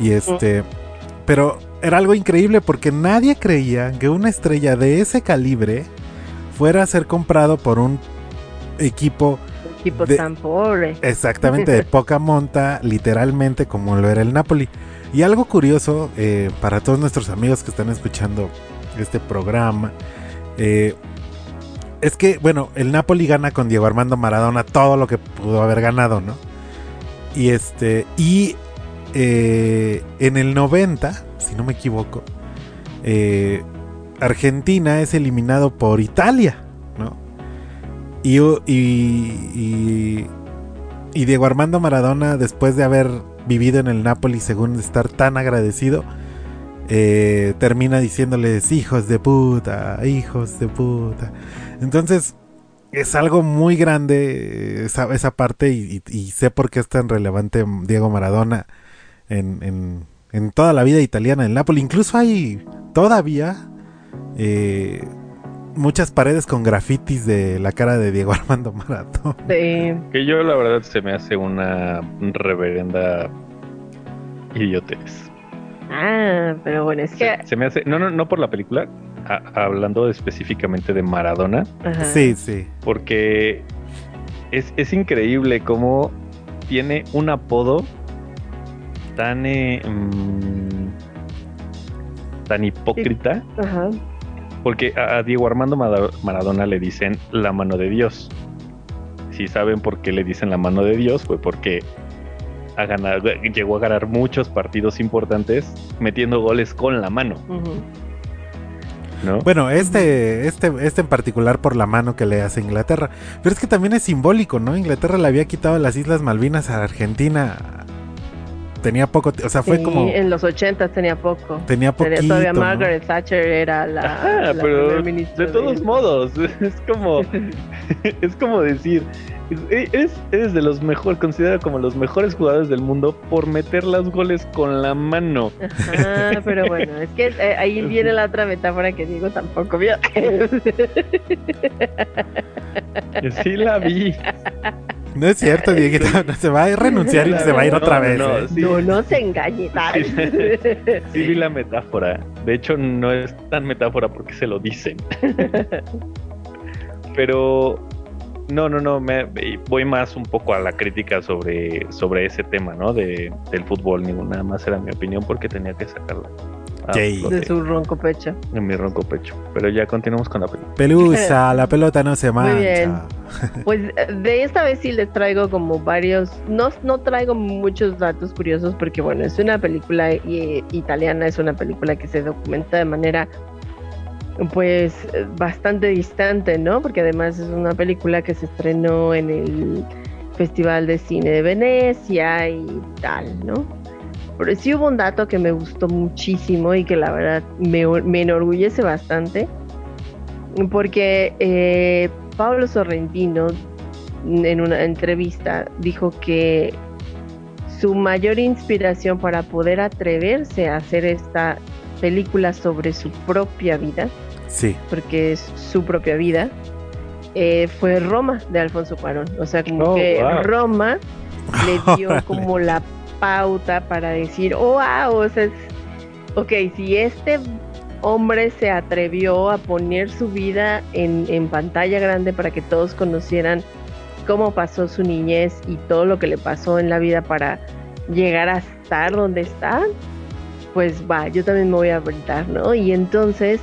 Y este, pero era algo increíble porque nadie creía que una estrella de ese calibre fuera a ser comprado por un equipo Equipo De- tan pobre. exactamente de poca monta, literalmente como lo era el Napoli. Y algo curioso eh, para todos nuestros amigos que están escuchando este programa, eh, es que, bueno, el Napoli gana con Diego Armando Maradona todo lo que pudo haber ganado, ¿no? Y este, y eh, en el 90, si no me equivoco, eh, Argentina es eliminado por Italia, ¿no? Y, Diego Armando Maradona, después de haber vivido en el Napoli, según estar tan agradecido, eh, termina diciéndoles hijos de puta, hijos de puta. Entonces, es algo muy grande esa, esa parte y sé por qué es tan relevante Diego Maradona en, en- en toda la vida italiana en Napoli. Incluso hay todavía eh, muchas paredes con grafitis de la cara de Diego Armando Maradona. Sí. Que yo la verdad se me hace una reverenda idiotez. Ah, pero bueno, es que. Se, se me hace, no, no, no por la película, a- hablando específicamente de Maradona, ajá. Sí, sí. porque es, es increíble cómo tiene un apodo tan eh, mm, tan hipócrita, Ajá. porque a, a Diego Armando Mara- Maradona le dicen la mano de Dios. Si saben por qué le dicen la mano de Dios, fue porque llegó a ganar muchos partidos importantes metiendo goles con la mano. Bueno, este, este, este en particular por la mano que le hace Inglaterra. Pero es que también es simbólico, ¿no? Inglaterra le había quitado las Islas Malvinas a Argentina. Tenía poco, o sea, fue Sí, como En los 80 tenía poco. tenía poquito. Todavía ¿no? Margaret Thatcher era la. Ajá, la pero primer ministro de todos de- modos, es como, es como decir, es, es de los mejores, considerado como los mejores jugadores del mundo por meter los goles con la mano. Ajá, pero bueno, es que eh, ahí viene la otra metáfora que Diego tampoco vio. Sí la vi. No es cierto, Dieguito. No se va a renunciar y se va a ir No, otra no, vez. no, ¿eh? sí. No, no se engañe. Sí vi la metáfora. De hecho, no es tan metáfora porque se lo dicen. Pero no, no, no. Me, voy más un poco a la crítica sobre, sobre ese tema, ¿no? De, del fútbol. Nada más era mi opinión porque tenía que sacarla. A Yay. flote De su ronco pecho. En mi ronco pecho. Pero ya continuamos con la película. Pelusa, la pelota no se mancha. bien. Pues eh, de esta vez sí les traigo como varios, no, no traigo muchos datos curiosos porque bueno, es una película italiana, es una película que se documenta de manera pues bastante distante, ¿no? Porque además es una película que se estrenó en el Festival de Cine de Venecia y tal, ¿no? Pero sí hubo un dato que me gustó muchísimo y que la verdad me, me enorgullece bastante porque eh, Pablo Sorrentino en una entrevista dijo que su mayor inspiración para poder atreverse a hacer esta película sobre su propia vida, Sí. porque es su propia vida, eh, fue Roma de Alfonso Cuarón. O sea, como Oh, que wow. Roma le dio como la pauta para decir, oh, wow, o sea, es- ok, si este hombre se atrevió a poner su vida en, en pantalla grande para que todos conocieran cómo pasó su niñez y todo lo que le pasó en la vida para llegar a estar donde está, pues va, yo también me voy a aventar, ¿no? Y entonces,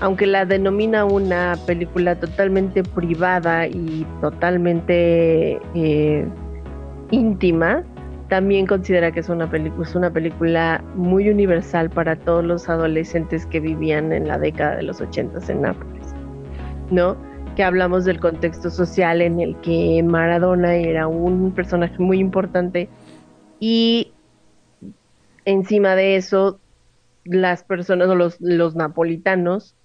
aunque la denomina una película totalmente privada y totalmente eh, íntima, también considera que es una, es una película muy universal para todos los adolescentes que vivían en la década de los 80 en Nápoles, ¿no? Que hablamos del contexto social en el que Maradona era un personaje muy importante y encima de eso las personas o los, los napolitanos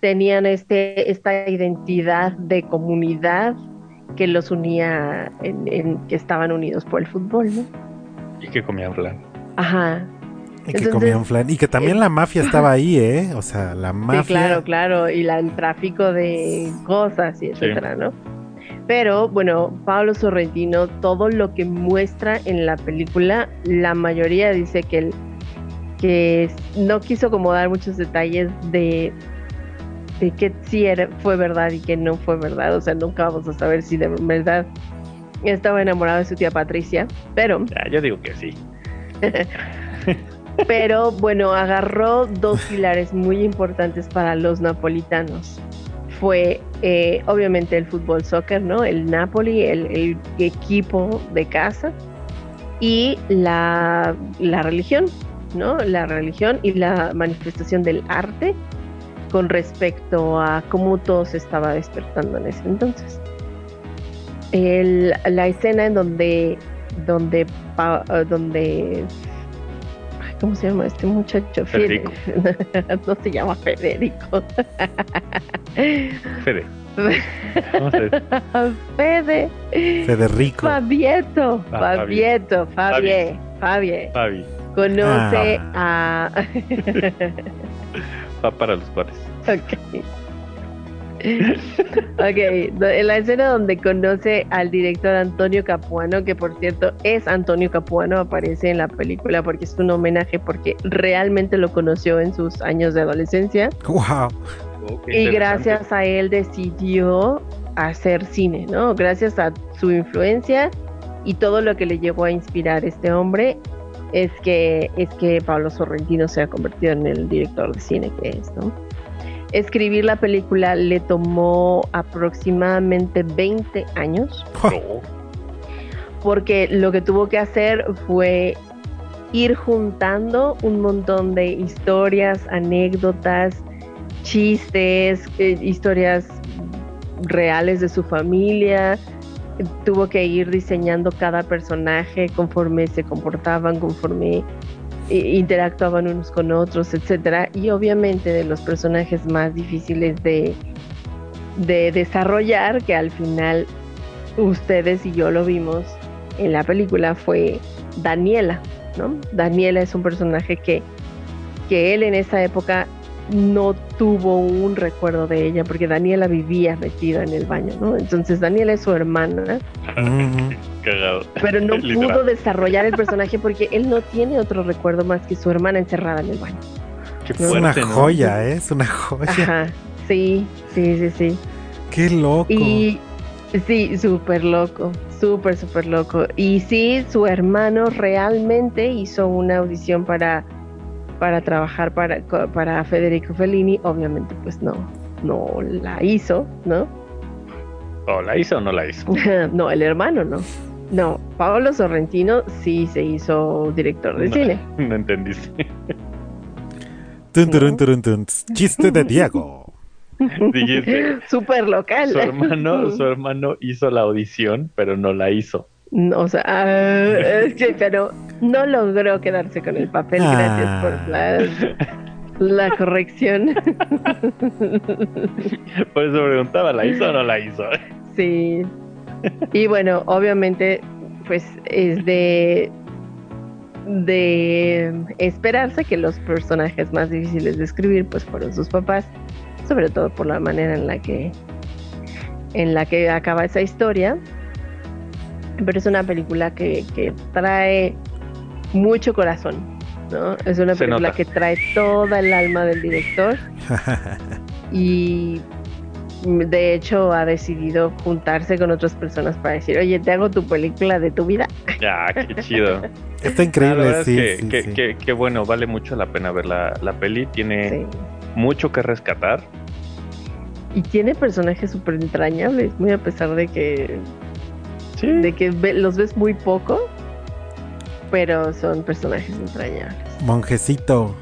tenían este, esta identidad de comunidad que los unía, en, en- que estaban unidos por el fútbol, ¿no? Y que comían flan. Ajá. Y que Entonces, comían flan. Y que también eh, la mafia estaba ahí, ¿eh? O sea, la Sí, mafia. claro, claro, y la, el tráfico de cosas y etcétera, ¿no? Pero bueno, Pablo Sorrentino, todo lo que muestra en la película, la mayoría dice que, él- que no quiso como dar muchos detalles de, de que sí era, fue verdad y que no fue verdad. O sea, nunca vamos a saber si de verdad estaba enamorado de su tía Patricia. Pero yo digo que sí. pero bueno, agarró dos pilares muy importantes para los napolitanos. Fue eh, obviamente el fútbol soccer, ¿no? El Napoli, el, el equipo de casa, y la, la religión, ¿no? La religión y la manifestación del arte con respecto a cómo todo se estaba despertando en ese entonces. El- la escena en donde, donde, Pa- eh, donde ¿Cómo se llama este muchacho? Fede- Federico. no se llama Federico. Fede. Fede. Federico. Fabieto. Ah, Fabieto. Fabie. Fabie. Fabi. Conoce Ah. a. Va para los cuates. ok. Ok, en la escena donde conoce al director Antonio Capuano, que por cierto es Antonio Capuano, aparece en la película porque es un homenaje, porque realmente lo conoció en sus años de adolescencia. Wow. Oh, Y gracias a él decidió hacer cine, ¿no? Gracias a su influencia y todo lo que le llevó a inspirar a este hombre es que es que Pablo Sorrentino se ha convertido en el director de cine que es, ¿no? Escribir la película le tomó aproximadamente 20 años porque lo que tuvo que hacer fue ir juntando un montón de historias, anécdotas, chistes, eh, historias reales de su familia. Tuvo que ir diseñando cada personaje conforme se comportaban, conforme interactuaban unos con otros, etcétera. Y obviamente de los personajes más difíciles de, de desarrollar, que al final ustedes y yo lo vimos en la película, fue Daniela, ¿no? Daniela es un personaje que, que él en esa época no tuvo un recuerdo de ella porque Daniela vivía metida en el baño, ¿no? Entonces Daniela es su hermana. Cagado. pero no Literal. pudo desarrollar el personaje porque él no tiene otro recuerdo más que su hermana encerrada en el baño. Qué Es una fuerte, ¿no? joya, ¿eh? Es una joya. Ajá, sí, sí, sí, sí. Qué loco. Y sí, súper loco, súper, súper loco. Y sí, su hermano realmente hizo una audición para, para trabajar para, para Federico Fellini. Obviamente, pues no, no la hizo, ¿no? ¿O la hizo o no la hizo? no, el hermano no. No, Paolo Sorrentino sí se hizo director de No. cine. No entendiste. Tun, tun. Chiste de Diego. Dijiste, Súper local. su hermano, su hermano hizo la audición, pero no la hizo. No, o sea, ah, sí, pero no logró quedarse con el papel. Gracias Ah. por la, la corrección. Por eso preguntaba, ¿la hizo o no la hizo? Sí. Y bueno, obviamente, pues es de de esperarse que los personajes más difíciles de escribir pues fueron sus papás, sobre todo por la manera en la que en la que acaba esa historia. Pero es una película que, que trae mucho corazón, ¿no? Es una Se película nota. que trae toda el alma del director y de hecho ha decidido juntarse con otras personas para decir, oye, te hago tu película de tu vida. Ya, qué chido. Está increíble, es sí. que, sí, que- sí. que- que bueno, vale mucho la pena ver la, la peli. Tiene Sí. mucho que rescatar. Y tiene personajes súper entrañables, muy a pesar de que, Sí. de que ve- los ves muy poco, pero son personajes entrañables. Monjecito.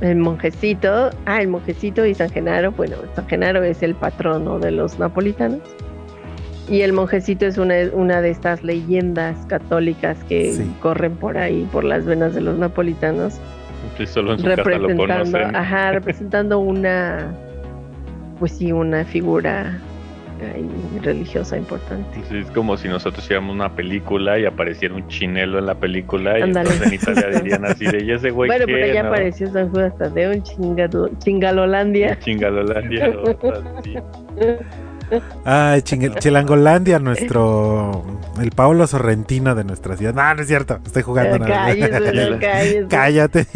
El monjecito, ah, el monjecito y San Genaro, bueno, San Genaro es el patrono de los napolitanos. Y el monjecito es una, una de estas leyendas católicas que Sí. corren por ahí, por las venas de los napolitanos, Sí, solo en su casa lo ajá, representando una, pues sí, una figura ahí religiosa importante. Sí, es como si nosotros hiciéramos una película y apareciera un chinelo en la película y Ándale. entonces en Italia dirían así de, ¿y ese güey bueno, pero ya no?" apareció San Judas Tadeo en chingado, Chingalolandia. Chingalolandia o así. Ay, chingue- Chilangolandia, nuestro. El Paulo Sorrentino de nuestra ciudad. No, no es cierto. Estoy jugando. no. Cállese, no, cállese. Cállate.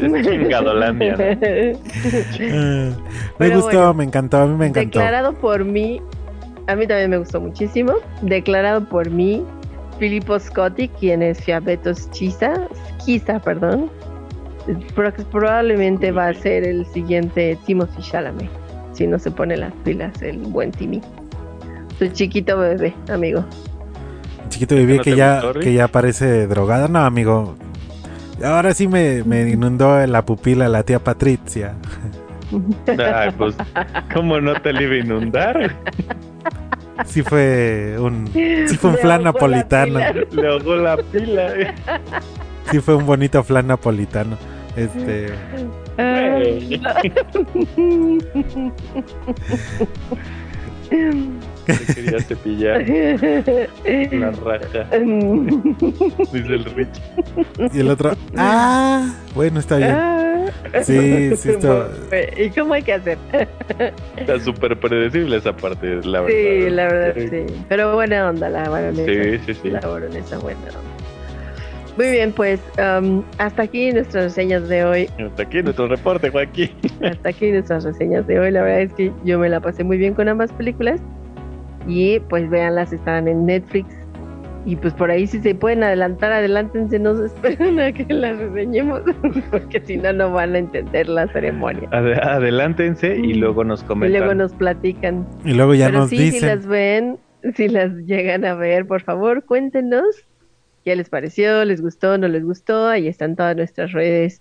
Chingadolandia, ¿no? Ah, me Pero gustó, bueno, me encantó, a mí me encantó. Declarado por mí, a mí también me gustó muchísimo. Declarado por mí, Filippo Scotti, quien es Fiabetos Chisa, Schisa, perdón. Pro- probablemente va a ser el siguiente Timothy Chalamet, si no se pone las pilas el buen Timmy. Su chiquito bebé, amigo. Chiquito bebé ¿No que ya, que ya parece drogada. No, amigo. Ahora sí me, me inundó en la pupila la tía Patricia. Ay, pues, ¿cómo no te le iba a inundar? Sí fue un, sí fue un flan napolitano. Le ahogó la pila. Sí fue un bonito flan napolitano. Este, Güey. Te quería cepillar la raja, dice el Rich. y el otro, ah, bueno, está bien. Sí, sí, esto- ¿Y cómo hay que hacer? Está súper predecible esa parte, la verdad. Sí, la verdad, sí. Pero buena onda la baronesa. Sí, sí, sí. La baronesa buena onda. Muy bien, pues um, hasta aquí nuestras reseñas de hoy. Hasta aquí nuestro reporte, Joaquín. Hasta aquí nuestras reseñas de hoy. La verdad es que yo me la pasé muy bien con ambas películas. Y pues véanlas, están en Netflix. Y pues por ahí si se pueden adelantar, adelántense, no se esperen a que las reseñemos, porque si no, no van a entender la ceremonia. Ade- adelántense y luego nos Y comentan. luego nos platican. Y luego ya Pero nos sí, si dicen. las ven, si las llegan a ver, por favor, cuéntenos qué les pareció, les gustó, no les gustó. Ahí están todas nuestras redes,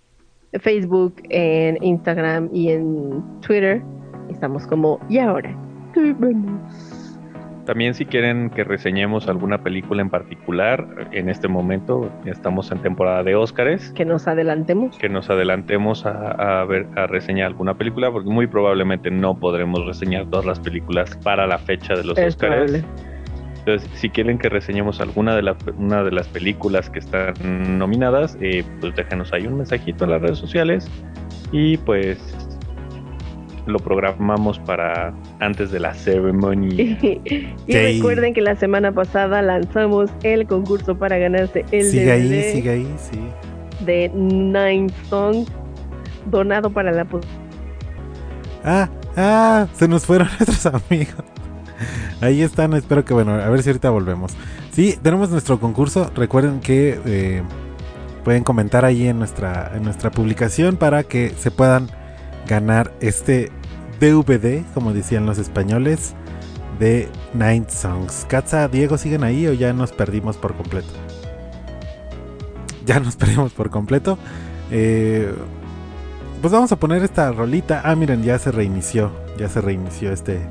Facebook, en Instagram y en Twitter. Estamos como, ¿y ahora? ¿Qué vemos? También si quieren que reseñemos alguna película en particular, en este momento estamos en temporada de Óscares, Que nos adelantemos. que nos adelantemos a, a ver a reseñar alguna película, porque muy probablemente no podremos reseñar todas las películas para la fecha de los Es Óscares. probable. Entonces, si quieren que reseñemos alguna de, la- una de las películas que están nominadas, eh, pues déjenos ahí un mensajito en las redes sociales y pues lo programamos para antes de la ceremonia. y Sí. recuerden que la semana pasada lanzamos el concurso para ganarse el sigue ahí, DVD sigue ahí, sí. de Nine Songs donado para la Ah, ah, se nos fueron nuestros amigos. Ahí están, espero que bueno, a ver si ahorita volvemos. Sí, tenemos nuestro concurso. Recuerden que eh, pueden comentar ahí en nuestra, en nuestra publicación para que se puedan ganar este DVD, como decían los españoles, de Nine Songs. Katza, Diego, ¿siguen ahí o ya nos perdimos por completo? Ya nos perdimos por completo. Eh, pues vamos a poner esta rolita. Ah, miren, ya se reinició. Ya se reinició este.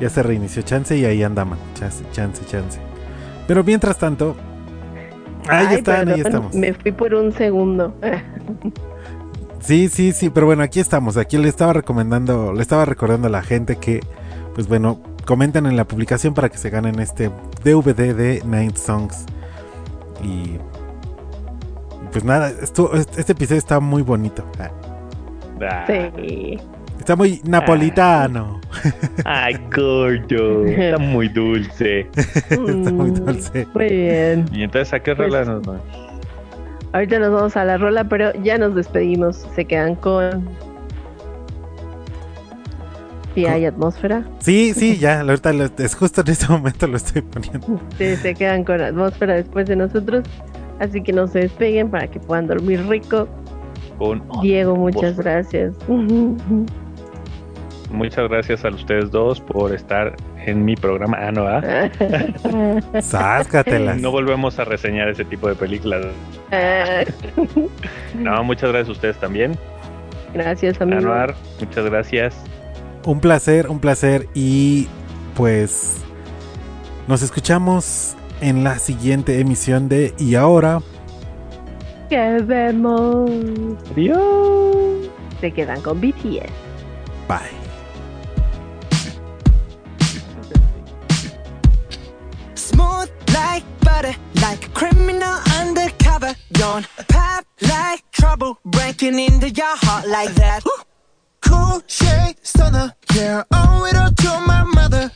Ya se reinició Chance y ahí andamos. Chance, chance, chance. Pero mientras tanto. Ahí Ay, están, ahí estamos. Me fui por un segundo. Sí, sí, sí, pero bueno, aquí estamos. Aquí le estaba recomendando, le estaba recordando a la gente que, pues bueno, comenten en la publicación para que se ganen este DVD de Nine Songs. Y pues nada, esto, este episodio está muy bonito. Ah, Ah, Sí. Está muy napolitano. Ay, gordo. Está muy dulce. está muy Mm, dulce. Muy bien. Y entonces, ¿a qué Pues- rola nos va? Ahorita nos vamos a la rola, pero ya nos despedimos. Se quedan con. Si hay atmósfera. Sí, sí, ya, ahorita lo- es justo en este momento lo estoy poniendo. Sí, se quedan con atmósfera después de nosotros. Así que no se despeguen para que puedan dormir rico. Con Diego, muchas atmósfera. gracias. Muchas gracias a ustedes dos por estar en mi programa. Ah, no, ¿ah? Sáscatelas. No volvemos a reseñar ese tipo de películas. No, muchas gracias a ustedes también. gracias, amigo. Anuar, muchas gracias. Un placer, un placer. Y pues nos escuchamos en la siguiente emisión de Y ahora. Que vemos. Adiós. Se quedan con BTS. Bye. Butter, like a criminal undercover. Don't pop like trouble, breaking into your heart like that. Cool shade stunner, yeah, owe it all to my mother.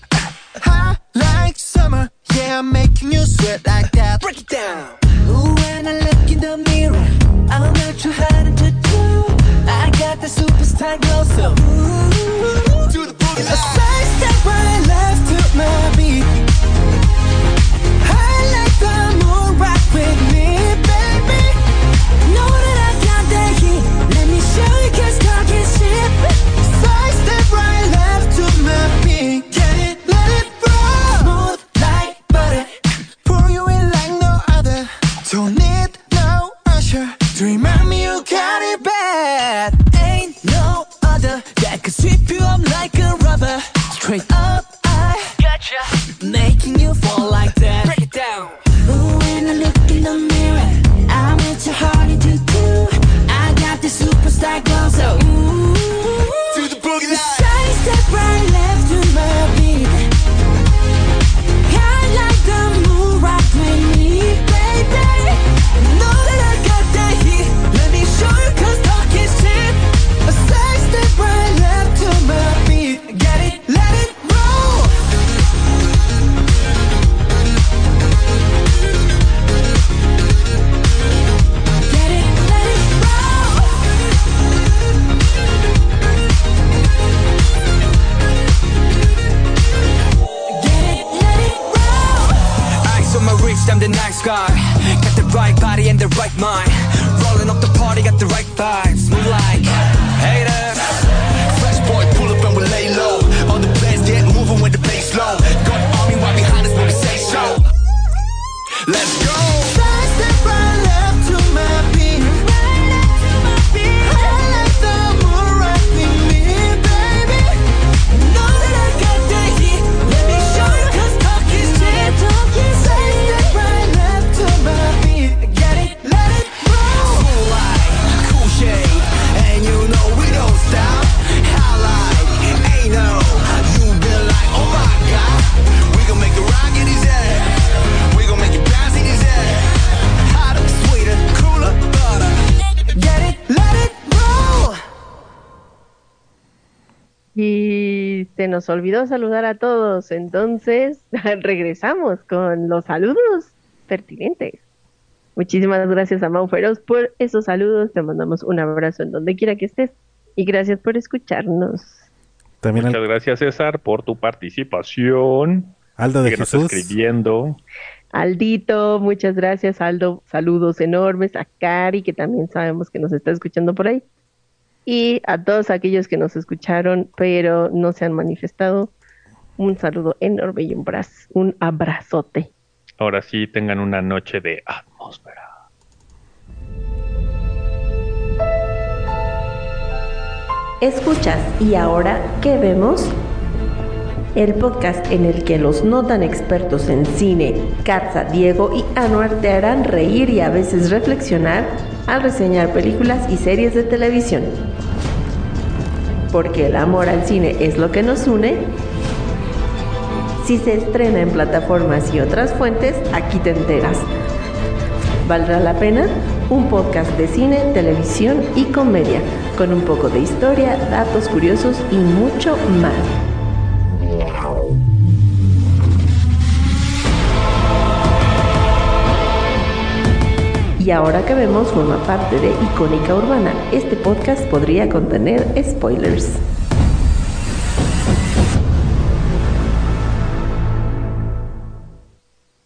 High like summer, yeah, I'm making you sweat like that. Break it down. Ooh, when I look in the mirror, I'm not too hard to do. I got the superstar glow, so ooh, do the boogie. A side step right left to my beat. Straight up, I gotcha. Making the right vibes, Moonlight. Nos olvidó saludar a todos, entonces regresamos con los saludos pertinentes. Muchísimas gracias a Mau Feroz por esos saludos, te mandamos un abrazo en donde quiera que estés y gracias por escucharnos. También Muchas al- gracias, César, por tu participación. Aldo de Síguenos Jesús. escribiendo. Aldito, muchas gracias Aldo, saludos enormes a Cari que también sabemos que nos está escuchando por ahí y a todos aquellos que nos escucharon pero no se han manifestado, un saludo enorme y un, braz- un abrazote. Ahora sí, tengan una noche de atmósfera. Escuchas y ahora, ¿qué vemos? El podcast en el que los no tan expertos en cine, Katza, Diego y Anuar te harán reír y a veces reflexionar al reseñar películas y series de televisión. Porque el amor al cine es lo que nos une. Si se estrena en plataformas y otras fuentes, aquí te enteras. ¿Valdrá la pena? Un podcast de cine, televisión y comedia, con un poco de historia, datos curiosos y mucho más. Y ahora que vemos forma parte de Icónica Urbana, este podcast podría contener spoilers.